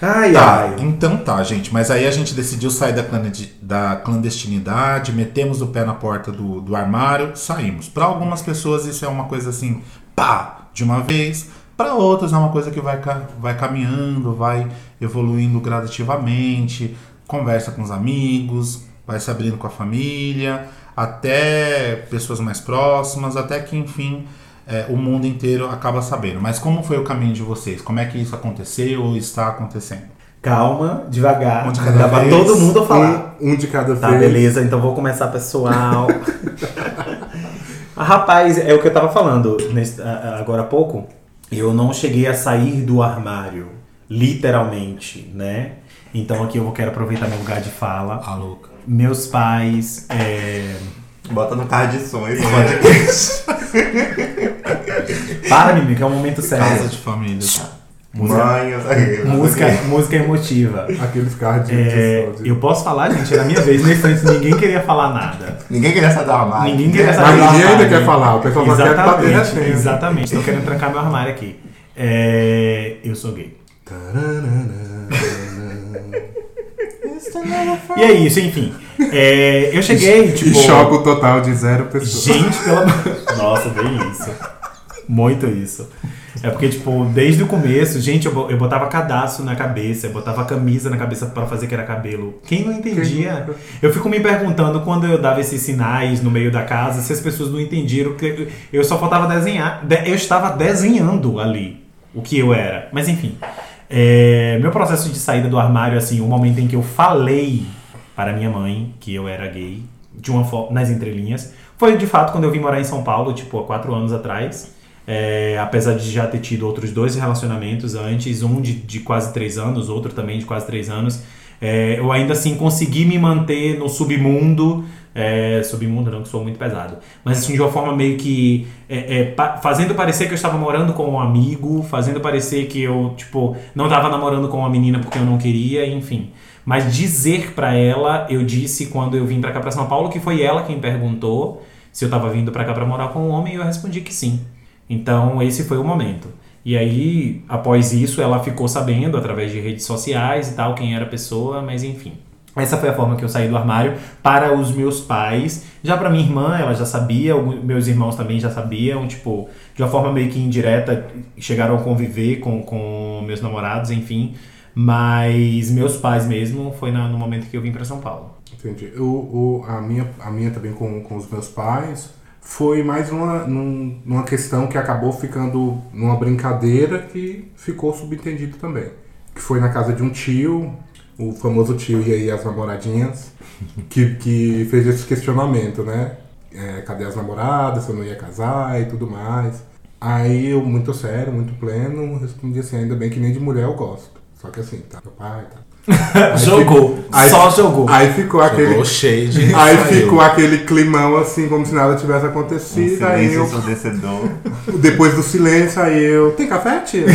Ai, Tá, ai. então tá, gente. Mas aí a gente decidiu sair da, clandesti- da clandestinidade, metemos o pé na porta do, do armário, saímos. Pra algumas pessoas isso é uma coisa assim, pá, de uma vez. Pra outras é uma coisa que vai, vai caminhando, vai evoluindo gradativamente, conversa com os amigos, vai se abrindo com a família, até pessoas mais próximas, até que enfim é, o mundo inteiro acaba sabendo. Mas como foi o caminho de vocês? Como é que isso aconteceu ou está acontecendo? Calma, devagar. Um de cada Dá pra vez. todo mundo falar. Um, um de cada Tá, vez. beleza, então vou começar, pessoal. [LAUGHS] Rapaz, é o que eu tava falando nesse- agora há pouco. Eu não cheguei a sair do armário, literalmente, né? Então aqui eu vou- quero aproveitar meu lugar de fala. A louca. Meus pais, é... Bota no card de som esse podcast. [LAUGHS] para menino, que é um momento sério. Casa de família. Mãe, Música, música emotiva. Aqueles cards de É, de- eu posso falar, gente, era minha vez nesse instante, ninguém queria falar nada. Ninguém queria sair do armário. Ninguém queria Mas ninguém ainda armário. quer falar, o pessoal só quer bater Exatamente, exatamente. Estão querendo trancar meu armário aqui. É, eu sou gay. E é isso, enfim. É, eu cheguei, tipo. E choque o total de zero pessoas. Gente, pelo amor. [LAUGHS] Nossa, bem isso. Muito isso. É porque, tipo, desde o começo, gente, eu eu botava cadastro na cabeça, eu botava camisa na cabeça pra fazer que era cabelo. Quem não entendia? Quem- Eu fico me perguntando quando eu dava esses sinais no meio da casa, se as pessoas não entenderam que eu só faltava desenhar. De- Eu estava desenhando ali o que eu era. Mas enfim. É, meu processo de saída do armário, assim, o momento em que eu falei para minha mãe que eu era gay, de uma nas entrelinhas, foi de fato quando eu vim morar em São Paulo, tipo, há quatro anos atrás. É, apesar de já ter tido outros dois relacionamentos antes, um de, de quase três anos, outro também de quase três anos, é, eu ainda assim consegui me manter no submundo. É, submundo não, que sou muito pesado. Mas assim, de uma forma meio que. é, é, pa- fazendo parecer que eu estava namorando com um amigo, fazendo parecer que eu, tipo, não estava namorando com uma menina porque eu não queria, enfim. Mas dizer pra ela, eu disse quando eu vim pra cá pra São Paulo, que foi ela quem perguntou se eu tava vindo pra cá pra morar com um homem, e eu respondi que sim. Então, esse foi o momento. E aí, após isso, ela ficou sabendo através de redes sociais e tal quem era a pessoa, mas enfim. Essa foi a forma que eu saí do armário para os meus pais. Já para minha irmã, ela já sabia, meus irmãos também já sabiam, tipo, de uma forma meio que indireta, chegaram a conviver com, com meus namorados, enfim. Mas meus pais mesmo foi na- no momento que eu vim para São Paulo. Entendi. O, o, a, minha, a minha também com, com os meus pais foi mais uma, num- numa questão que acabou ficando numa brincadeira que ficou subentendido também. Que foi na casa de um tio, o famoso tio e aí as namoradinhas, [LAUGHS] que, que fez esse questionamento, né? É, cadê as namoradas, se eu não ia casar e tudo mais. Aí eu, muito sério, muito pleno, respondi assim, ainda bem que nem de mulher eu gosto. Só que assim, tá, meu pai, tá. [LAUGHS] Aí jogou. fico- aí- só jogou. Aí ficou aquele. Jogou shade. [LAUGHS] Aí saiu. ficou aquele climão assim, como se nada tivesse Um acontecido. aí silêncio eu, [LAUGHS] depois do silêncio, aí eu. Tem café, tia?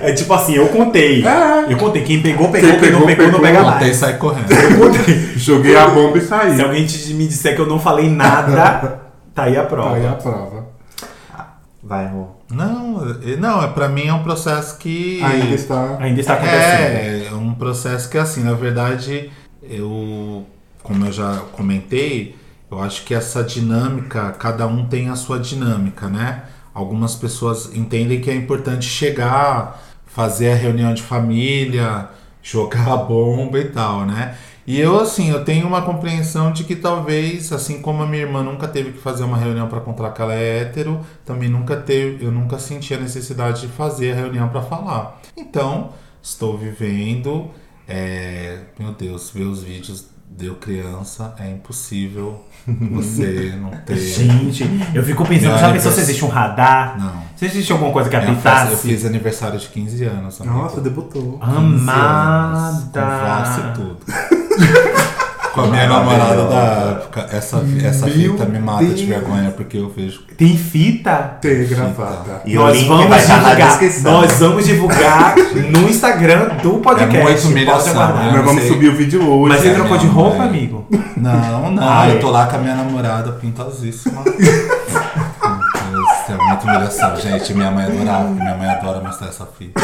É tipo assim, eu contei. É. Eu contei. Quem pegou, pegou. Quem Quem, não pegou, pegou, não pegou. pega Contei e mais. sai correndo. Eu contei. Joguei a bomba e Se saí. alguém te- me disser que eu não falei nada, tá aí a prova. Aí a prova. Vai, Rô. Não, é- não, é pra mim é um processo que. Ainda está. Ainda está acontecendo. É, é um processo que assim, na verdade, eu, como eu já comentei, eu acho que essa dinâmica, cada um tem a sua dinâmica, né? Algumas pessoas entendem que é importante chegar, fazer a reunião de família, [LAUGHS] jogar a bomba e tal, né? E eu, assim, eu tenho uma compreensão de que talvez, assim como a minha irmã nunca teve que fazer uma reunião para contar que ela é hétero, também nunca teve, eu nunca senti a necessidade de fazer a reunião para falar. Então, estou vivendo, é, meu Deus, ver os vídeos de eu criança é impossível [LAUGHS] você não ter. Gente, eu fico pensando, aniversário- se existe um radar? Não. Se existe alguma coisa que festa, eu apitasse? fiz aniversário de 15 anos. amigo. Nossa, debutou. 15 anos, Amada. Com e tudo. [LAUGHS] Com a minha namorada da época. Essa, essa Meu fita me mata de Deus. vergonha porque eu vejo. Tem fita? Ter gravata. E o nós link vamos vai estar na divulgar. descrição. Nós vamos divulgar no Instagram do podcast. É muita humilhação, Pode aguardar. Eu Nós vamos sei. subir o vídeo hoje. Mas você É, trocou de minha roupa, mãe. amigo? Não, não. Ah, é. eu tô lá com a minha namorada pintosíssima. [LAUGHS] É muita humilhação, gente. Minha mãe adorava, minha mãe adora mostrar essa fita.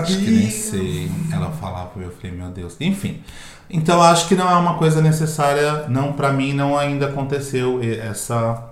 Acho que nem sei. Ela falava, eu falei, meu Deus. Enfim. Então acho que não é uma coisa necessária, não para mim não ainda aconteceu essa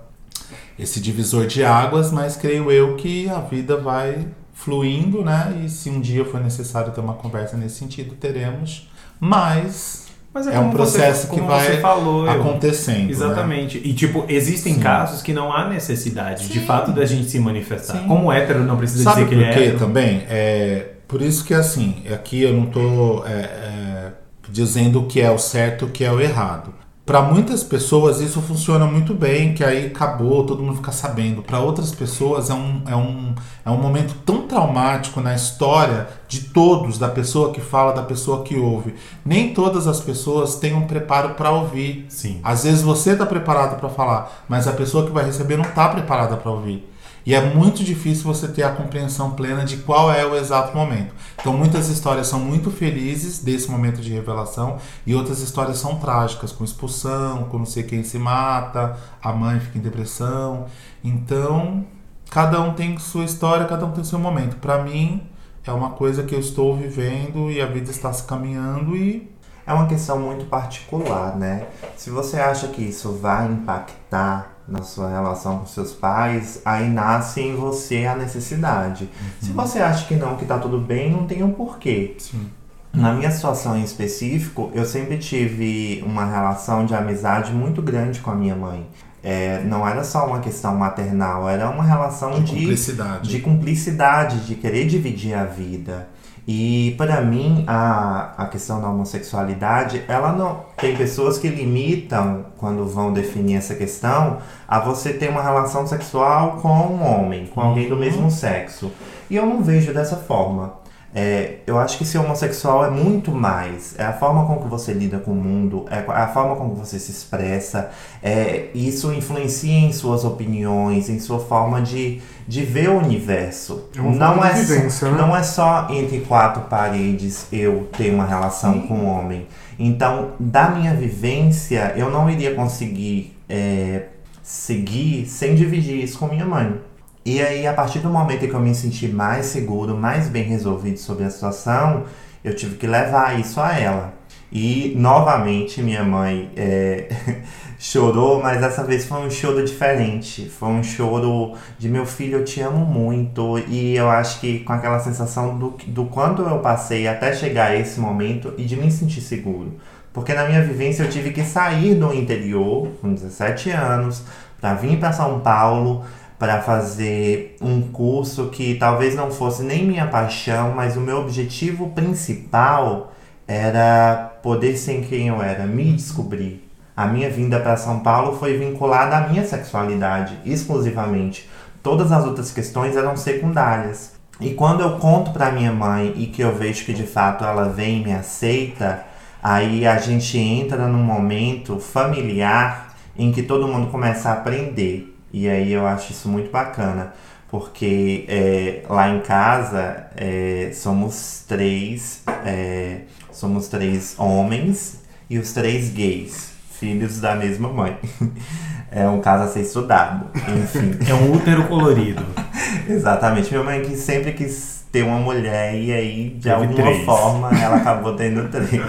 esse divisor de águas, mas creio eu que a vida vai fluindo, né? E se um dia for necessário ter uma conversa nesse sentido, teremos. Mas Mas É um como processo você, que como vai você falou, eu- acontecendo. né? Exatamente. E, tipo, existem Sim. casos que não há necessidade, de Sim. fato, da gente se manifestar. Sim. Como hétero não precisa Sabe dizer que ele é quê hétero. também? É, por isso que assim, aqui eu não tô é, é, dizendo o que é o certo e o que é o errado. Para muitas pessoas isso funciona muito bem, que aí acabou, todo mundo fica sabendo. Para outras pessoas é um, é, um, é um momento tão traumático na história de todos, da pessoa que fala, da pessoa que ouve. Nem todas as pessoas têm um preparo para ouvir. Sim. Às vezes você está preparado para falar, mas a pessoa que vai receber não está preparada para ouvir. E é muito difícil você ter a compreensão plena de qual é o exato momento. Então, muitas histórias são muito felizes desse momento de revelação e outras histórias são trágicas, com expulsão, com não sei quem se mata, a mãe fica em depressão. Então, cada um tem sua história, cada um tem seu momento. Para mim, é uma coisa que eu estou vivendo e a vida está se caminhando e É uma questão muito particular, né? Se você acha que isso vai impactar na sua relação com seus pais, aí nasce em você a necessidade. Se você acha que não, que tá tudo bem, não tem um porquê. sim. Na minha situação em específico, eu sempre tive uma relação de amizade muito grande com a minha mãe. É, não era só uma questão maternal, era uma relação de, cumplicidade. de cumplicidade, de querer dividir a vida. E para mim, a, a questão da homossexualidade, ela não. Tem pessoas que limitam, quando vão definir essa questão, a você ter uma relação sexual com um homem, com alguém do mesmo sexo. E eu não vejo dessa forma. É, eu acho que ser homossexual é muito mais. É a forma com que você lida com o mundo, é a forma com que você se expressa. É, isso influencia em suas opiniões, em sua forma de, de ver o universo. É uma não, é de só, vivência, né? não é só entre quatro paredes eu ter uma relação com um homem. Então, da minha vivência, eu não iria conseguir é, seguir sem dividir isso com minha mãe. E aí, a partir do momento em que eu me senti mais seguro, mais bem resolvido sobre a situação, eu tive que levar isso a ela. E, novamente, minha mãe é, [LAUGHS] chorou, mas dessa vez foi um choro diferente. Foi um choro de meu filho, eu te amo muito. E eu acho que com aquela sensação do, do quanto eu passei até chegar a esse momento e de me sentir seguro. Porque na minha vivência eu tive que sair do interior, com 17 anos, para vir para São Paulo, para fazer um curso que talvez não fosse nem minha paixão, mas o meu objetivo principal era poder ser quem eu era, me descobrir. A minha vinda para São Paulo foi vinculada à minha sexualidade, exclusivamente. Todas as outras questões eram secundárias. E quando eu conto para minha mãe e que eu vejo que de fato ela vem e me aceita, aí a gente entra num momento familiar em que todo mundo começa a aprender. E aí eu acho isso muito bacana, porque é, lá em casa é, somos três, é, somos três homens e os três gays, filhos da mesma mãe. [LAUGHS] É um caso a ser estudado, enfim. É um útero colorido. [LAUGHS] Exatamente. Minha mãe que sempre quis ter uma mulher e aí, de Teve alguma três. forma, ela acabou tendo três.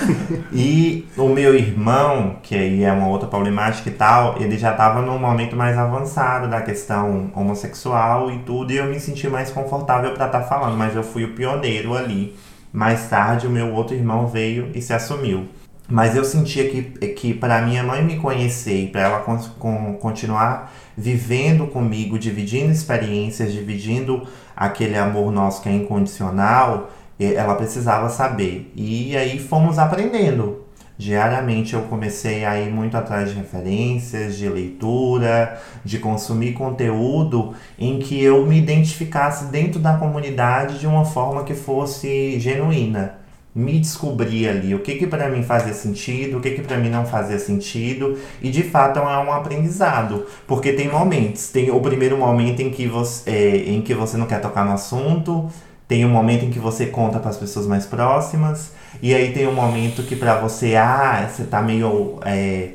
[LAUGHS] e o meu irmão, que aí é uma outra problemática e tal, ele já estava num momento mais avançado da questão homossexual e tudo, e eu me senti mais confortável para estar falando, mas eu fui o pioneiro ali. Mais tarde, o meu outro irmão veio e se assumiu. Mas eu sentia que, que para minha mãe me conhecer e para ela con con continuar vivendo comigo, dividindo experiências, dividindo aquele amor nosso que é incondicional, ela precisava saber. E aí fomos aprendendo. Diariamente eu comecei a ir muito atrás de referências, de leitura, de consumir conteúdo em que eu me identificasse dentro da comunidade de uma forma que fosse genuína me descobrir ali o que que para mim fazia sentido, o que que para mim não fazia sentido e de fato é um aprendizado, porque tem momentos, tem o primeiro momento em que você é, em que você não quer tocar no assunto, tem um momento em que você conta para as pessoas mais próximas e aí tem um momento que para você ah você tá meio é,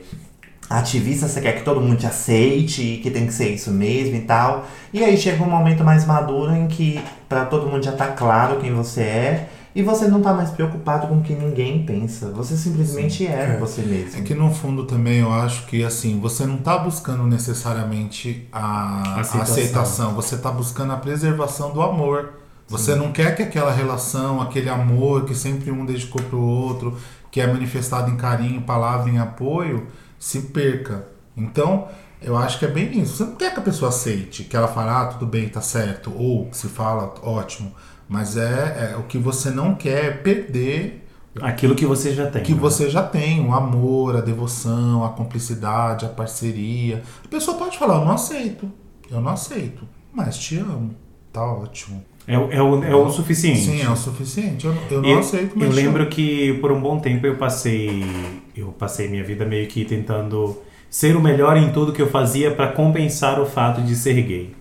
ativista, você quer que todo mundo te aceite e que tem que ser isso mesmo e tal. E aí chega um momento mais maduro em que para todo mundo já tá claro quem você é e você não tá mais preocupado com o que ninguém pensa. Você simplesmente é, É. você mesmo. É que no fundo também eu acho que assim, você não tá buscando necessariamente a a aceitação, Aceitação. você tá buscando a preservação do amor. Você não quer que aquela relação, aquele amor que sempre um dedicou pro outro, que é manifestado em carinho, palavra, em apoio, se perca. Então, eu acho que é bem isso. Você não quer que a pessoa aceite, que ela fale, ah, tudo bem, tá certo, ou se fala, ótimo. Mas é, é o que você não quer é perder Aquilo que você já tem. que né? você já tem, o amor, a devoção, a cumplicidade, a parceria. A pessoa pode falar, eu não aceito, eu não aceito, mas te amo, tá ótimo. É, o- é, o, é o suficiente. Sim, é o suficiente. Eu, não- eu não Eu, aceito, mas eu lembro que por um bom tempo eu passei eu passei minha vida meio que tentando ser o melhor em tudo que eu fazia para compensar o fato de ser gay,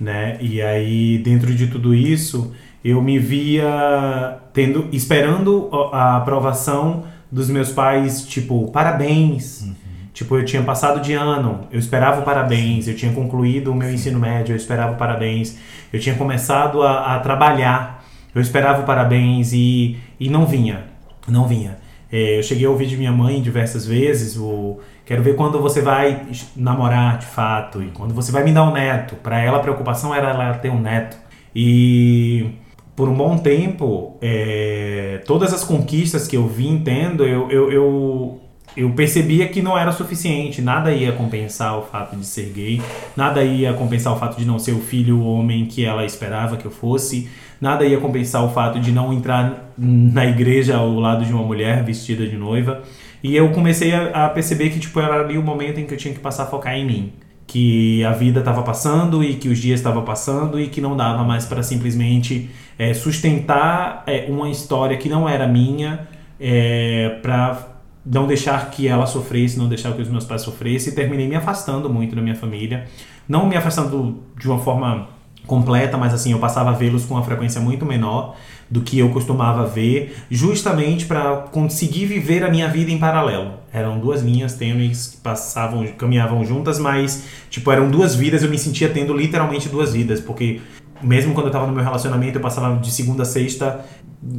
né? E aí dentro de tudo isso eu me via tendo esperando a aprovação dos meus pais, tipo parabéns. Tipo, eu tinha passado de ano, eu esperava o parabéns, eu tinha concluído o meu ensino médio, eu esperava o parabéns, eu tinha começado a, a trabalhar, eu esperava o parabéns e, e não vinha, não vinha. É, eu cheguei a ouvir de minha mãe diversas vezes o quero ver quando você vai namorar de fato e quando você vai me dar um neto. Para ela a preocupação era ela ter um neto. E por um bom tempo, é, todas as conquistas que eu vim tendo, eu, eu, eu, eu percebia que não era suficiente. Nada ia compensar o fato de ser gay, nada ia compensar o fato de não ser o filho homem que ela esperava que eu fosse, nada ia compensar o fato de não entrar na igreja ao lado de uma mulher vestida de noiva. E eu comecei a, a perceber que tipo, era ali o momento em que eu tinha que passar a focar em mim. Que a vida estava passando e que os dias estavam passando e que não dava mais para simplesmente é, sustentar é, uma história que não era minha é, para não deixar que ela sofresse, não deixar que os meus pais sofressem. E terminei me afastando muito da minha família, não me afastando de uma forma completa, mas assim eu passava a vê-los com uma frequência muito menor do que eu costumava ver, justamente para conseguir viver a minha vida em paralelo. Eram duas linhas tênues que passavam, caminhavam juntas, mas tipo eram duas vidas. Eu me sentia tendo literalmente duas vidas, porque mesmo quando eu estava no meu relacionamento, eu passava de segunda a sexta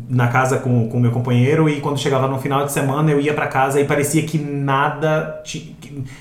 na casa com o meu companheiro e quando chegava no final de semana eu ia para casa e parecia que nada que,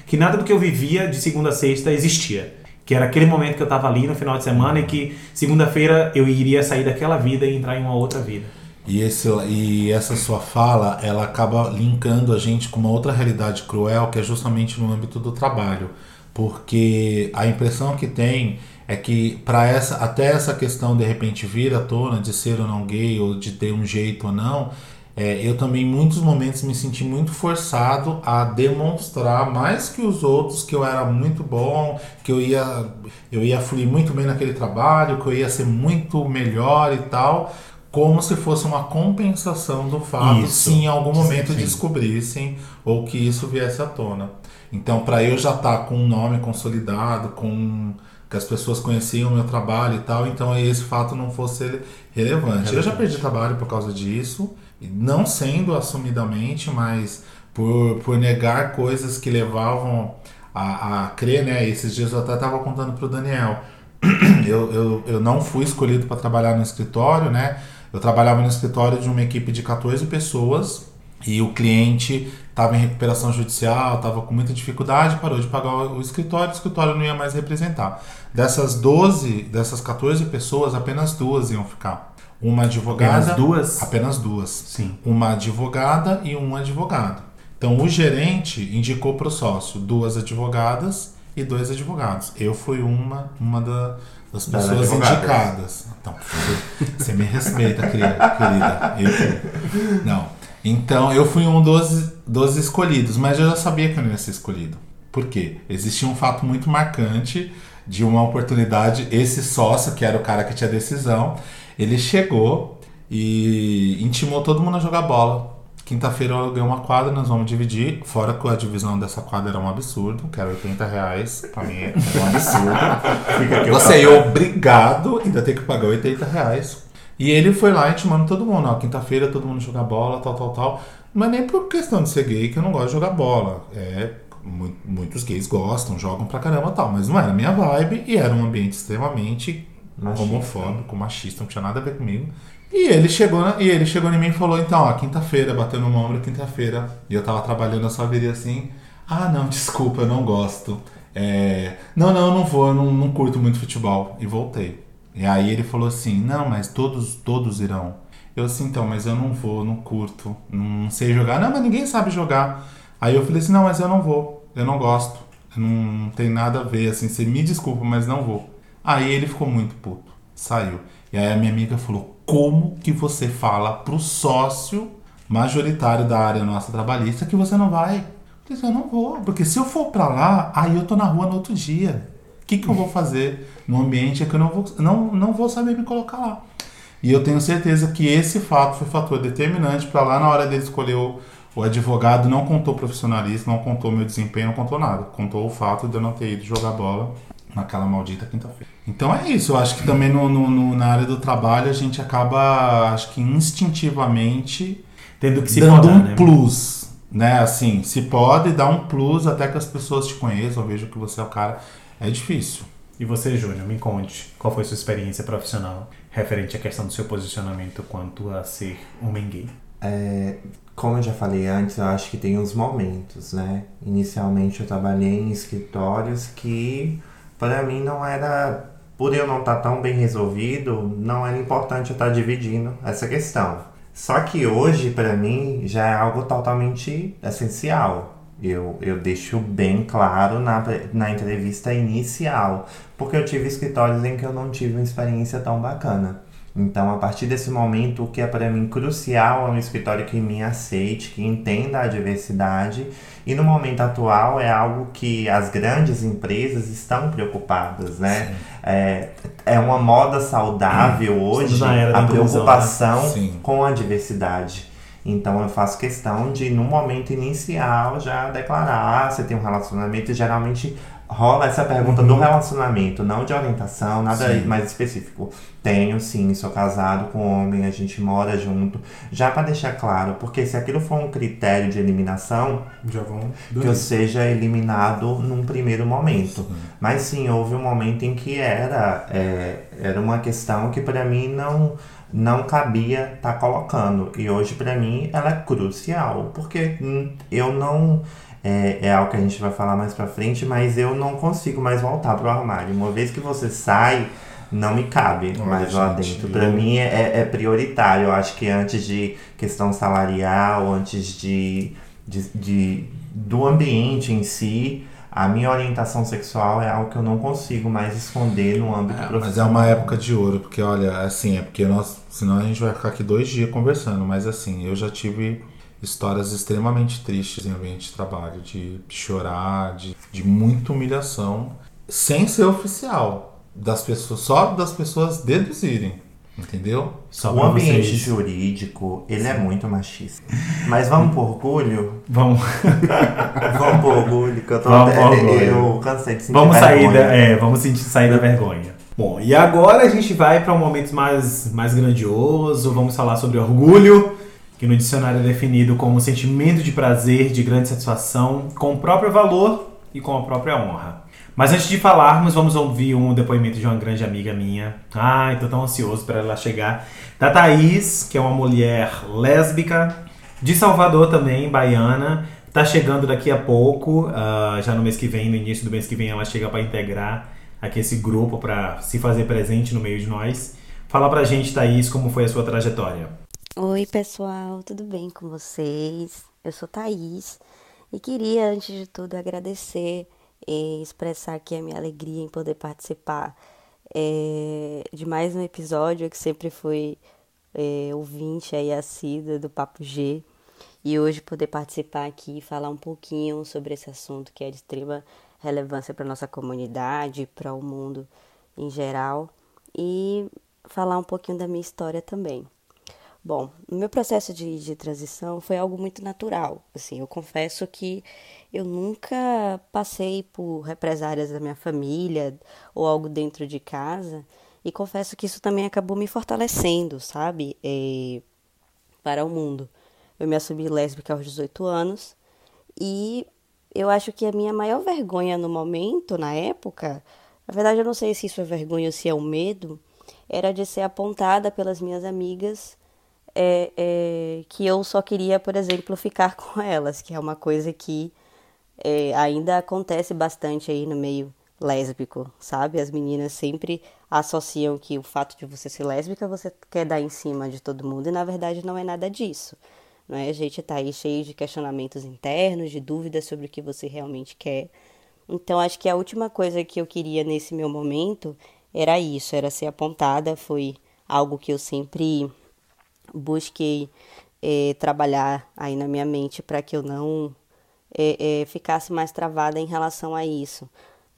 que nada do que eu vivia de segunda a sexta existia que era aquele momento que eu tava ali no final de semana e que segunda-feira eu iria sair daquela vida e entrar em uma outra vida. E, esse, e essa sua fala, ela acaba linkando a gente com uma outra realidade cruel, que é justamente no âmbito do trabalho. porque a impressão que tem é que para essa até essa questão de repente vir à tona de ser ou não gay ou de ter um jeito ou não, é, eu também em muitos momentos me senti muito forçado a demonstrar mais que os outros que eu era muito bom, que eu ia eu ia fluir muito bem naquele trabalho, que eu ia ser muito melhor e tal, como se fosse uma compensação do fato Isso. se em algum momento Sim. descobrissem ou que isso viesse à tona. Então, para eu já estar com um nome consolidado, com que as pessoas conheciam o meu trabalho e tal, então esse fato não fosse ele- relevante. Eu já perdi trabalho por causa disso, não sendo assumidamente, mas por, por negar coisas que levavam a, a crer, né? Esses dias eu até estava contando para o Daniel. [CLEARS THROAT] Eu, eu, eu não fui escolhido para trabalhar no escritório, né? Eu trabalhava no escritório de uma equipe de 14 pessoas e o cliente estava em recuperação judicial, estava com muita dificuldade, parou de pagar o escritório, o escritório não ia mais representar. Dessas 12, dessas 14 pessoas, apenas duas iam ficar. Uma advogada. Apenas duas? Apenas duas. Sim. Uma advogada e um advogado. Então o gerente indicou para o sócio duas advogadas e dois advogados. Eu fui uma, uma da- das pessoas advogadas. indicadas. Então, [LAUGHS] você, me respeita, querida. querida. Eu fui. Não. Então, eu fui um dos, dos escolhidos, mas eu já sabia que eu não ia ser escolhido. Por quê? Existia um fato muito marcante de uma oportunidade. Esse sócio, que era o cara que tinha decisão, ele chegou e intimou todo mundo a jogar bola. Quinta-feira eu aluguei uma quadra, nós vamos dividir. Fora que a divisão dessa quadra era um absurdo, que era 80 reais. Pra mim era um absurdo. [LAUGHS] Você é obrigado ainda ter que pagar 80 reais. E ele foi lá intimando todo mundo, ó, quinta-feira todo mundo jogar bola, tal, tal, tal. Mas nem por questão de ser gay que eu não gosto de jogar bola. É, mu- muitos gays gostam, jogam pra caramba tal, mas não era a minha vibe e era um ambiente extremamente Machista. homofóbico, machista, não tinha nada a ver comigo. E ele chegou, na- e ele chegou em mim e falou, então, ó, quinta-feira, bateu no meu ombro, quinta-feira. E eu tava trabalhando, eu só viria assim, ah, não, desculpa, eu não gosto. É, não, não, eu não vou, eu não, não curto muito futebol. E voltei. E aí ele falou assim, não, mas todos, todos irão. Eu assim, então, mas eu não vou, não curto, não sei jogar. Não, mas ninguém sabe jogar. Aí eu falei assim, não, mas eu não vou, eu não gosto. Não, não tem nada a ver, assim, você me desculpa, mas não vou. Aí ele ficou muito puto, saiu. E aí a minha amiga falou, como que você fala pro sócio majoritário da área nossa trabalhista que você não vai? Eu disse, eu não vou, porque se eu for pra lá, aí eu tô na rua no outro dia. O que, que eu vou fazer num ambiente que eu não vou, não, não vou saber me colocar lá? E eu tenho certeza que esse fato foi fator determinante para lá na hora dele escolher o, o advogado, não contou profissionalismo, não contou meu desempenho, não contou nada. Contou o fato de eu não ter ido jogar bola naquela maldita quinta-feira. Então é isso, eu acho que também no, no- no- na área do trabalho a gente acaba, acho que instintivamente Tendo que se dando podar, um né? plus, né? Assim, se pode dar um plus até que as pessoas te conheçam, vejam que você é o cara. É difícil. E você, Júnior, me conte, qual foi sua experiência profissional referente à questão do seu posicionamento quanto a ser homem gay? É, como eu já falei antes, eu acho que tem uns momentos, né? Inicialmente eu trabalhei em escritórios que, para mim, não era. Por eu não estar tão bem resolvido, não era importante eu estar dividindo essa questão. Só que hoje, para mim, já é algo totalmente essencial. Eu, eu deixo bem claro na, na entrevista inicial, porque eu tive escritórios em que eu não tive uma experiência tão bacana. Então, a partir desse momento, o que é para mim crucial é um escritório que me aceite, que entenda a diversidade. E no momento atual é algo que as grandes empresas estão preocupadas, né? É, é uma moda saudável hoje era da a inclusão, preocupação Sim. com a diversidade. Então eu faço questão de, no momento inicial, já declarar, ah, você tem um relacionamento, e geralmente rola essa pergunta do relacionamento, não de orientação, nada Sim. mais específico. Tenho sim, sou casado com um homem, a gente mora junto. Já para deixar claro, porque se aquilo for um critério de eliminação, Já vão que eu seja eliminado num primeiro momento. Mas sim, houve um momento em que era, é, era uma questão que para mim não, não cabia estar colocando. E hoje para mim ela é crucial, porque hum, eu não. É, é algo que a gente vai falar mais pra frente, mas eu não consigo mais voltar pro armário. Uma vez que você sai, não me cabe Olha, mais lá dentro. Pra eu- mim é, é prioritário. Eu acho que antes de questão salarial, antes de, de, de- do ambiente em si, a minha orientação sexual é algo que eu não consigo mais esconder no âmbito É, profissional. mas é uma época de ouro, porque olha, assim, é porque nós. Senão a gente vai ficar aqui dois dias conversando, mas assim, eu já tive histórias extremamente tristes em ambiente de trabalho, de chorar, de, de muita humilhação, sem ser oficial. Das pessoas, só das pessoas deduzirem. Entendeu? Só O ambiente vocês. jurídico, ele é muito machista. Mas vamos por orgulho? Vamos, [LAUGHS] Vamos por orgulho, que eu tô Vamos até, eu cansei de sentir vamos sair vergonha. da, é, vamos sentir, sair da vergonha. Bom, e agora a gente vai para um momento mais, mais grandioso. Vamos falar sobre orgulho, que no dicionário é definido como sentimento de prazer, de grande satisfação, com o próprio valor e com a própria honra. Mas antes de falarmos, vamos ouvir um depoimento de uma grande amiga minha. Ai, tô tão ansioso para ela chegar. Da Thaís, que é uma mulher lésbica, de Salvador também, baiana. Tá chegando daqui a pouco, ah, já no mês que vem, no início do mês que vem, ela chega para integrar aqui esse grupo, para se fazer presente no meio de nós. Fala pra gente, Thaís, como foi a sua trajetória. Oi, pessoal, tudo bem com vocês? Eu sou Thaís e queria, antes de tudo, agradecer e expressar aqui a minha alegria em poder participar eh, de mais um episódio que sempre fui eh, ouvinte aí assídua do Papo G e hoje poder participar aqui e falar um pouquinho sobre esse assunto que é de extrema relevância para nossa comunidade, para o mundo em geral e falar um pouquinho da minha história também. Bom, o meu processo de, de transição foi algo muito natural. Assim, eu confesso que eu nunca passei por represárias da minha família ou algo dentro de casa. E confesso que isso também acabou me fortalecendo, sabe? Eh, para o mundo. Eu me assumi lésbica aos 18 anos e eu acho que a minha maior vergonha no momento, na época, na verdade eu não sei se isso é vergonha ou se é o medo, era de ser apontada pelas minhas amigas é, é, que eu só queria, por exemplo, ficar [LAUGHS] com elas, que é uma coisa que é, ainda acontece bastante aí no meio lésbico, sabe? As meninas sempre associam que o fato de você ser lésbica você quer dar em cima de todo mundo e na verdade não é nada disso. Não é? A gente tá aí cheio de questionamentos internos, de dúvidas sobre o que você realmente quer. Então acho que a última coisa que eu queria nesse meu momento era isso, era ser apontada, foi algo que eu sempre busquei eh, trabalhar aí na minha mente para que eu não eh, eh, ficasse mais travada em relação a isso,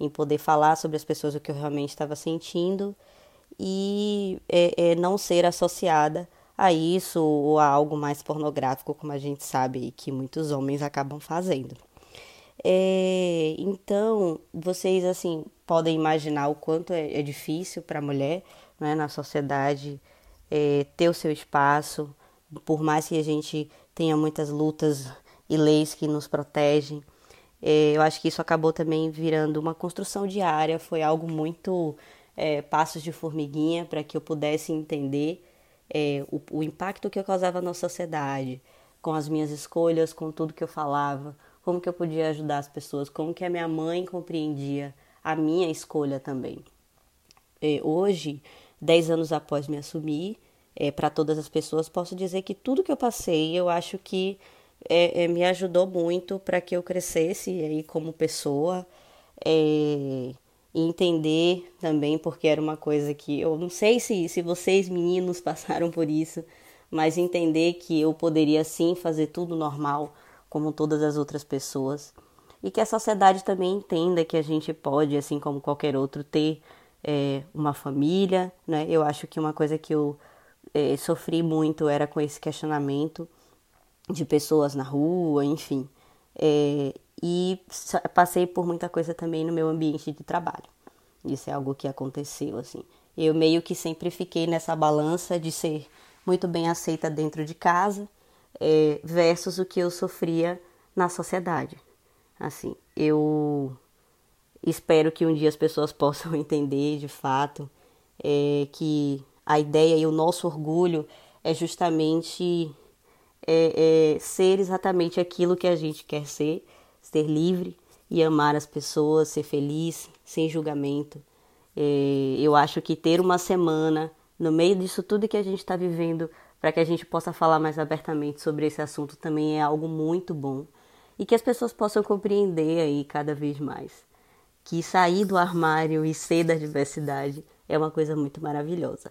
em poder falar sobre as pessoas o que eu realmente estava sentindo e eh, eh, não ser associada a isso ou a algo mais pornográfico, como a gente sabe que muitos homens acabam fazendo. É, então, vocês assim podem imaginar o quanto é, é difícil para a mulher né, na sociedade é, ter o seu espaço, por mais que a gente tenha muitas lutas e leis que nos protegem. É, eu acho que isso acabou também virando uma construção diária, foi algo muito é, passos de formiguinha para que eu pudesse entender é, o, o impacto que eu causava na sociedade, com as minhas escolhas, com tudo que eu falava, como que eu podia ajudar as pessoas, como que a minha mãe compreendia a minha escolha também. É, hoje, dez anos após me assumir, é, para todas as pessoas, posso dizer que tudo que eu passei, eu acho que é, é, me ajudou muito para que eu crescesse aí como pessoa é, entender também, porque era uma coisa que eu não sei se, se vocês meninos [LAUGHS] passaram por isso, mas entender que eu poderia sim fazer tudo normal, como todas as outras pessoas, e que a sociedade também entenda que a gente pode, assim como qualquer outro, ter é, uma família, né? Eu acho que uma coisa que eu é, sofri muito era com esse questionamento de pessoas na rua, enfim. É, e passei por muita coisa também no meu ambiente de trabalho. Isso é algo que aconteceu, assim. Eu meio que sempre fiquei nessa balança de ser muito bem aceita dentro de casa é, versus o que eu sofria na sociedade. Assim, eu espero que um dia as pessoas [LAUGHS] possam entender de fato é, que a ideia e o nosso orgulho é justamente é, é, ser exatamente aquilo que a gente quer ser, ser livre e amar as pessoas, ser feliz, sem julgamento. É, eu acho que ter uma semana no meio disso tudo que a gente está vivendo, para que a gente possa falar mais abertamente sobre esse assunto, também é algo muito bom. e que as pessoas possam compreender aí cada vez mais que sair do armário e ser da diversidade é uma coisa muito maravilhosa.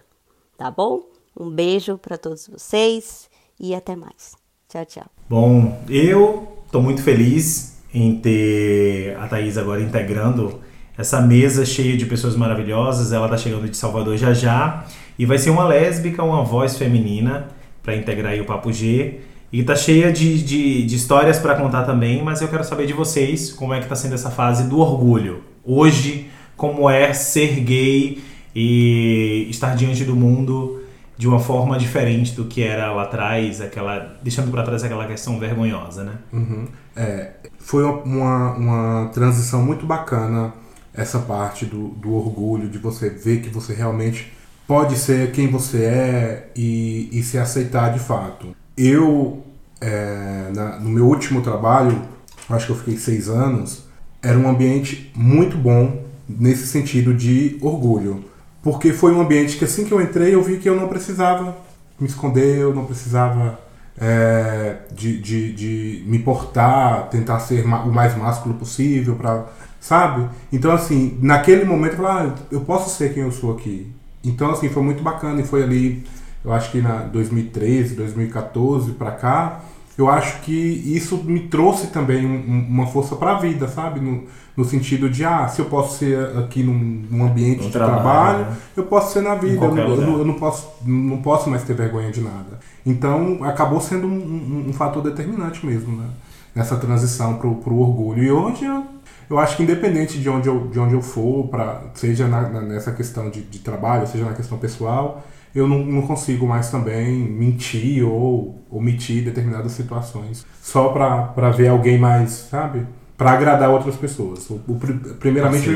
Tá bom? Um beijo para todos vocês e até mais. Tchau, tchau. Bom, eu estou muito feliz em ter a Thaís agora integrando essa mesa cheia de pessoas maravilhosas. Ela está chegando de Salvador já já e vai ser uma lésbica, uma voz feminina para integrar aí o Papo G. E tá cheia de, de, de histórias para contar também, mas eu quero saber de vocês como é que tá sendo essa fase do orgulho. Hoje, como é ser gay e estar diante do mundo de uma forma diferente do que era lá atrás, aquela deixando para trás aquela questão vergonhosa, né? Uhum. É, foi uma, uma transição muito bacana essa parte do, do orgulho, de você ver que você realmente pode ser quem você é e, e se aceitar de fato. Eu, é, na, no meu último trabalho, acho que eu fiquei seis anos, era um ambiente muito bom nesse sentido de orgulho. Porque foi um ambiente que assim que eu entrei eu vi que eu não precisava me esconder, eu não precisava é, de, de, de me portar, tentar ser o mais másculo possível, pra, sabe? Então, assim, naquele momento eu falei, ah, eu posso ser quem eu sou aqui. Então, assim, foi muito bacana e foi ali eu acho que na 2013, 2014 para cá, eu acho que isso me trouxe também um, uma força para a vida, sabe? No, no, sentido de, ah, se eu posso ser aqui num, num ambiente de trabalho, trabalho né? eu posso ser na vida. Eu, eu, eu, não, posso, não posso mais ter vergonha de nada. Então, acabou sendo um, um, um fator determinante mesmo, né? Nessa transição para o orgulho. E hoje eu, eu acho que independente de onde eu, de onde eu for, pra, seja na, na, nessa questão de, de trabalho, seja na questão pessoal, eu não, não consigo mais também mentir ou omitir determinadas situações só para ver alguém mais, sabe? Para agradar outras pessoas. O, o primeiramente,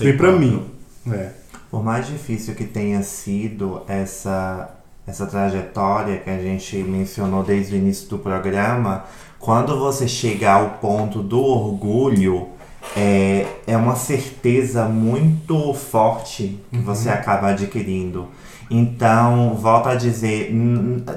vem para mim. É. Por mais difícil que tenha sido essa, essa trajetória que a gente mencionou desde o início do programa, quando você chegar ao ponto do orgulho, é, é uma certeza muito forte que uhum. você acaba adquirindo. Então, volto a dizer,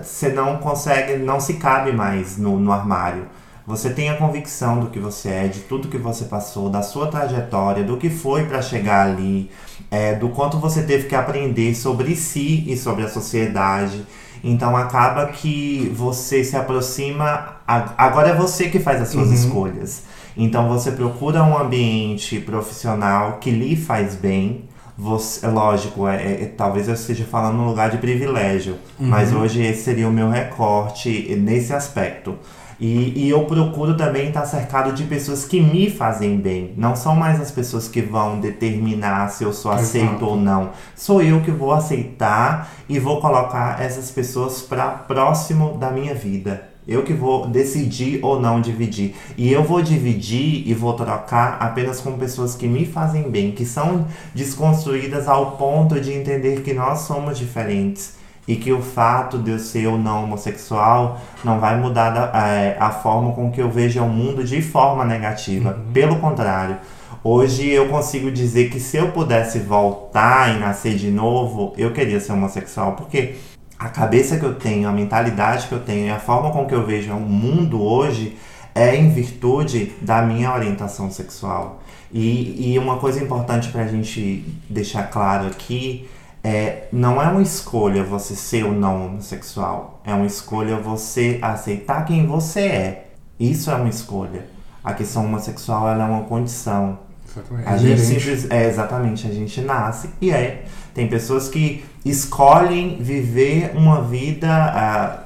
você não consegue, não se cabe mais no, no armário. Você tem a convicção do que você é, de tudo que você passou, da sua trajetória, do que foi para chegar ali, é, do quanto você teve que aprender sobre si e sobre a sociedade. Então acaba que você se aproxima. Agora é você que faz as suas uhum. escolhas. Então você procura um ambiente profissional que lhe faz bem, você, é lógico, é, é, é, talvez eu esteja falando num lugar de privilégio, uhum. mas hoje esse seria o meu recorte nesse aspecto. E, e eu procuro também estar cercado de pessoas que me fazem bem. Não são mais as pessoas que vão determinar se eu sou aceito Exato. ou não. Sou eu que vou aceitar e vou colocar essas pessoas para próximo da minha vida. Eu que vou decidir ou não dividir. E eu vou dividir e vou trocar apenas com pessoas que me fazem bem, que são desconstruídas ao ponto de entender que nós somos diferentes. E que o fato de eu ser ou não homossexual não vai mudar a, é, a forma com que eu vejo o mundo de forma negativa. Uhum. Pelo contrário, Hoje eu consigo dizer que se eu pudesse voltar e nascer de novo, eu queria ser homossexual, porque a cabeça que eu tenho, a mentalidade que eu tenho e a forma com que eu vejo o mundo hoje é em virtude da minha orientação sexual. E, e uma coisa importante para a gente deixar claro aqui é não é uma escolha você ser ou não homossexual, é uma escolha você aceitar quem você é. Isso é uma escolha. A questão homossexual é uma condição. Exatamente. A gente simples, é exatamente, a gente nasce e é. Tem pessoas que escolhem viver uma vida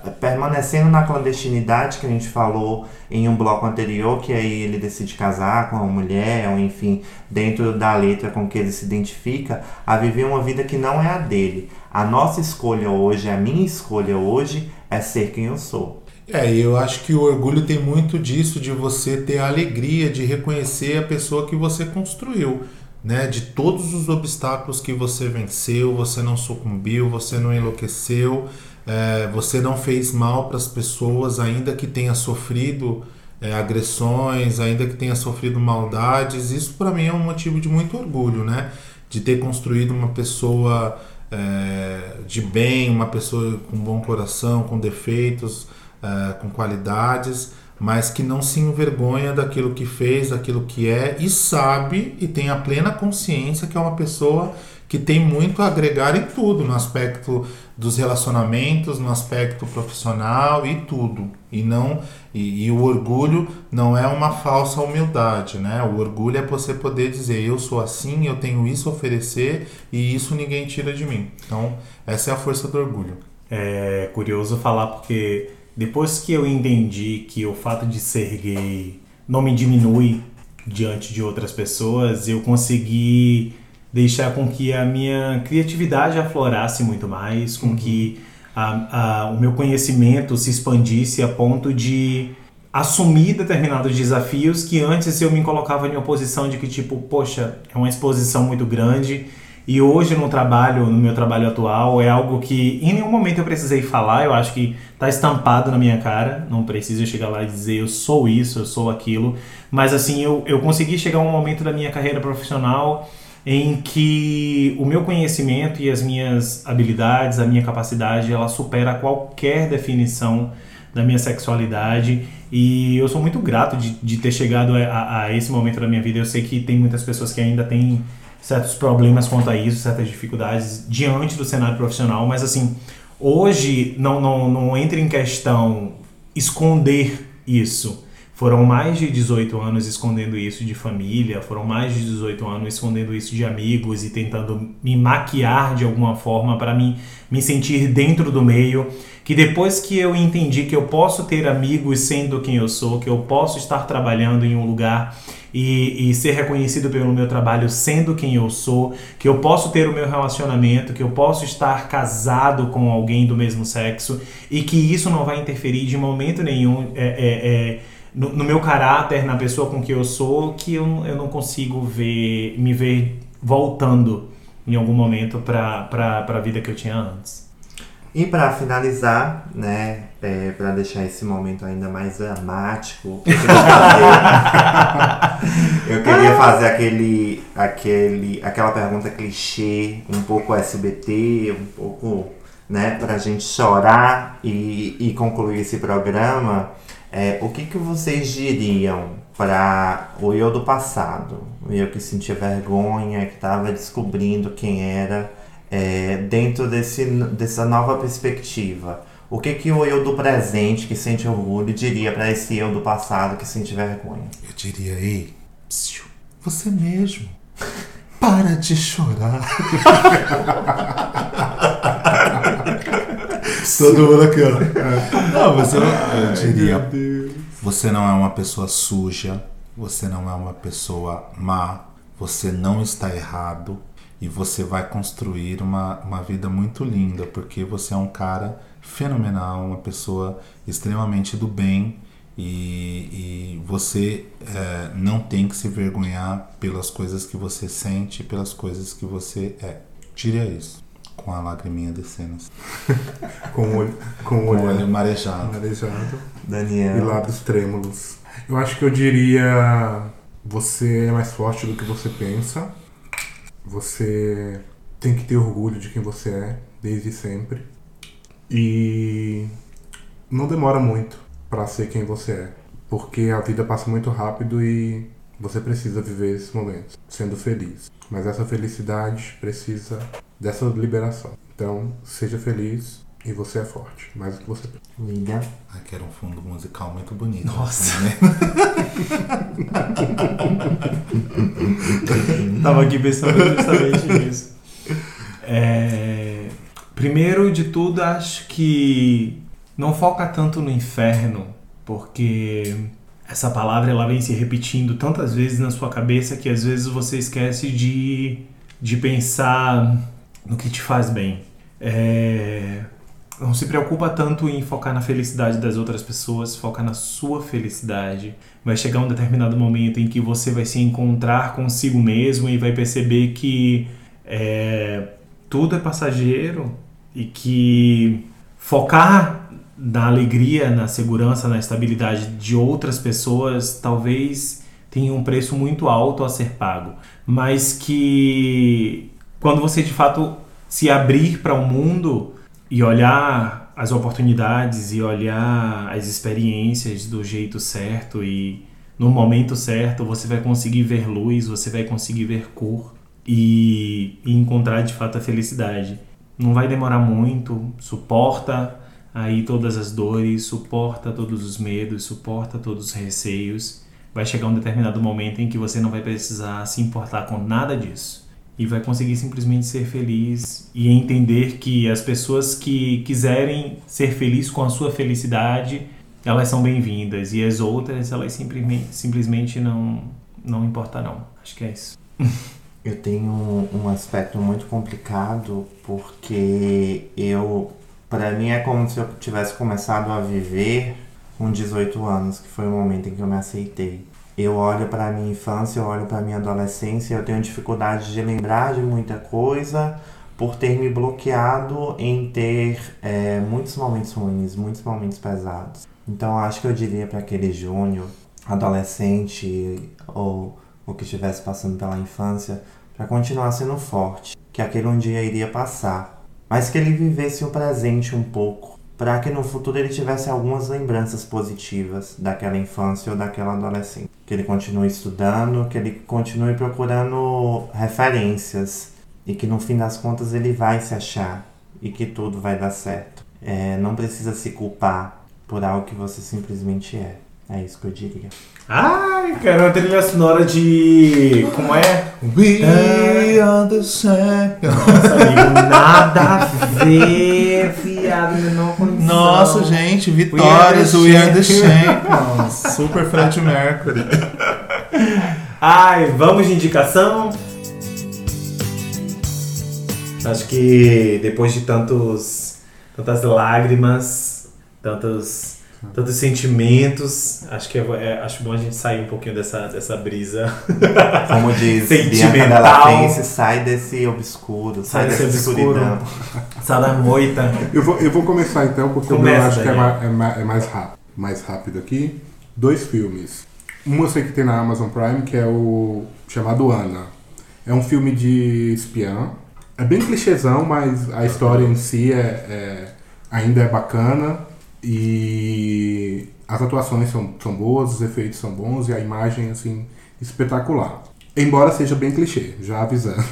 uh, permanecendo na clandestinidade que a gente falou em um bloco anterior, que aí ele decide casar com uma mulher, ou enfim, dentro da letra com que ele se identifica, a viver uma vida que não é a dele. A nossa escolha hoje, a minha escolha hoje é ser quem eu sou. É, eu acho que o orgulho tem muito disso, de você ter a alegria de reconhecer a pessoa que você construiu né? De todos os obstáculos que você venceu, você não sucumbiu, você não enlouqueceu, é, você não fez mal para as pessoas, ainda que tenha sofrido é, agressões, ainda que tenha sofrido maldades. Isso para mim é um motivo de muito orgulho, né? De ter construído uma pessoa é, de bem, uma pessoa com bom coração, com defeitos, é, com qualidades mas que não se envergonha daquilo que fez, daquilo que é e sabe e tem a plena consciência que é uma pessoa que tem muito a agregar em tudo, no aspecto dos relacionamentos, no aspecto profissional e tudo. E não e, e, o orgulho não é uma falsa humildade, né? O orgulho é você poder dizer eu sou assim, eu tenho isso a oferecer e isso ninguém tira de mim. Então essa é a força do orgulho. É curioso falar porque depois que eu entendi que o fato de ser gay não me diminui diante de outras pessoas, eu consegui deixar com que a minha criatividade aflorasse muito mais, com uhum. que a, a, o meu conhecimento se expandisse a ponto de assumir determinados desafios que antes eu me colocava em oposição de que tipo, poxa, é uma exposição muito grande e hoje no trabalho, no meu trabalho atual, é algo que em nenhum momento eu precisei falar, eu acho que está estampado na minha cara, não preciso chegar lá e dizer eu sou isso, eu sou aquilo, mas assim, eu, eu consegui chegar a um momento da minha carreira profissional em que o meu conhecimento e as minhas habilidades, a minha capacidade, ela supera qualquer definição da minha sexualidade. E eu sou muito grato de, de ter chegado a, a, esse momento da minha vida. Eu sei que tem muitas pessoas que ainda têm certos problemas quanto a isso, certas dificuldades diante do cenário profissional, mas assim, hoje não, não, não entra em questão esconder isso foram mais de 18 anos escondendo isso de família, foram mais de 18 anos escondendo isso de amigos e tentando me maquiar de alguma forma para me, me sentir dentro do meio. Que depois que eu entendi que eu posso ter amigos sendo quem eu sou, que eu posso estar trabalhando em um lugar e, e, ser reconhecido pelo meu trabalho sendo quem eu sou, que eu posso ter o meu relacionamento, que eu posso estar casado com alguém do mesmo sexo e que isso não vai interferir de momento nenhum. É, é, é, no, no, meu caráter, na pessoa com que eu sou, que eu, eu não consigo ver, me ver voltando em algum momento para a vida que eu tinha antes. E para finalizar, né, é, para deixar esse momento ainda mais dramático, eu queria fazer, [LAUGHS] eu queria fazer aquele, aquele, aquela pergunta clichê, um pouco SBT, um pouco, né, para a gente chorar e, e concluir esse programa. É, o que, que vocês diriam para o eu do passado? O eu que sentia vergonha, que estava descobrindo quem era, é, dentro desse, dessa nova perspectiva? O que, que o eu do presente, que sente orgulho, diria para esse eu do passado que sente vergonha? Eu diria, ei, psiu, você mesmo. Para de chorar. [LAUGHS] Todo mundo aqui, ó. Não, você não, eu diria. Você não é uma pessoa suja, você não é uma pessoa má, você não está errado e você vai construir uma, uma vida muito linda, porque você é um cara fenomenal, uma pessoa extremamente do bem e, e você é, não tem que se vergonhar pelas coisas que você sente, pelas coisas que você é. Diria isso com a lagriminha descendo. [LAUGHS] com o olho, com o olho, olho marejado. marejado. Daniel. E lábios trêmulos. Eu acho que eu diria: você é mais forte do que você pensa. Você tem que ter orgulho de quem você é, desde sempre. E não demora muito para ser quem você é. Porque a vida passa muito rápido e você precisa viver esses momentos sendo feliz. Mas essa felicidade precisa dessa liberação. Então, seja feliz e você é forte, mais do que você. Ah, que era um fundo musical muito bonito. Nossa. Né? [LAUGHS] Tava aqui pensando justamente nisso. É... Primeiro de tudo, acho que não foca tanto no inferno, porque essa palavra ela vem se repetindo tantas vezes na sua cabeça que às vezes você esquece de, de pensar no que te faz bem. É, não se preocupa tanto em focar na felicidade das outras pessoas, foca na sua felicidade. Vai chegar um determinado momento em que você vai se encontrar consigo mesmo e vai perceber que é, tudo é passageiro e que focar na alegria, na segurança, na estabilidade de outras pessoas talvez tenha um preço muito alto a ser pago, mas que quando você de fato se abrir para o um mundo e olhar as oportunidades e olhar as experiências do jeito certo e no momento certo você vai conseguir ver luz, você vai conseguir ver cor e, e encontrar de fato a felicidade. Não vai demorar muito, suporta aí todas as dores, suporta todos os medos, suporta todos os receios. Vai chegar um determinado momento em que você não vai precisar se importar com nada disso e vai conseguir simplesmente ser feliz e entender que as pessoas que quiserem ser felizes com a sua felicidade, elas são bem-vindas e as outras elas simplesmente, simplesmente não não importarão. Acho que é isso. [LAUGHS] Eu tenho um aspecto muito complicado porque eu para mim é como se eu tivesse começado a viver com 18 anos, que foi o momento em que eu me aceitei. Eu olho para minha infância, eu olho para minha adolescência, eu tenho dificuldade de lembrar de muita coisa por ter me bloqueado em ter é, muitos momentos ruins, muitos momentos pesados. Então acho que eu diria para aquele Júnior, adolescente ou o que estivesse passando pela infância, para continuar sendo forte, que aquele um dia iria passar mas que ele vivesse o presente um pouco, para que no futuro ele tivesse algumas lembranças positivas daquela infância ou daquela adolescência. Que ele continue estudando, que ele continue procurando referências e que no fim das contas ele vai se achar e que tudo vai dar certo. É, não precisa se culpar por algo que você simplesmente é. É isso que eu diria. Ai, cara, uma trilha sonora de. Como é? We are the champions. Nossa, amigo, nada a ver, [LAUGHS] viado, menor condição. Nossa, gente, vitórias, We are the champions. Super Fred Mercury. Ai, vamos de indicação? Acho que depois de tantos, tantas lágrimas, tantos tantos sentimentos. Acho que é, é, acho bom a gente sair um pouquinho dessa, dessa brisa. Como diz sentimental. sai desse obscuro, sai, sai dessa escuridão. Sai da moita. Eu vou, eu vou começar então, porque Começa, eu acho que é, Daniel. mais, é, mais, rápido, mais rápido aqui. Dois filmes. Um eu sei que tem na Amazon Prime, que é o chamado Ana. É um filme de espiã. É bem clichêzão, mas a história em si é, é ainda é bacana. E as atuações são, são boas, os efeitos são bons e a imagem, assim, espetacular. Embora seja bem clichê, já avisando.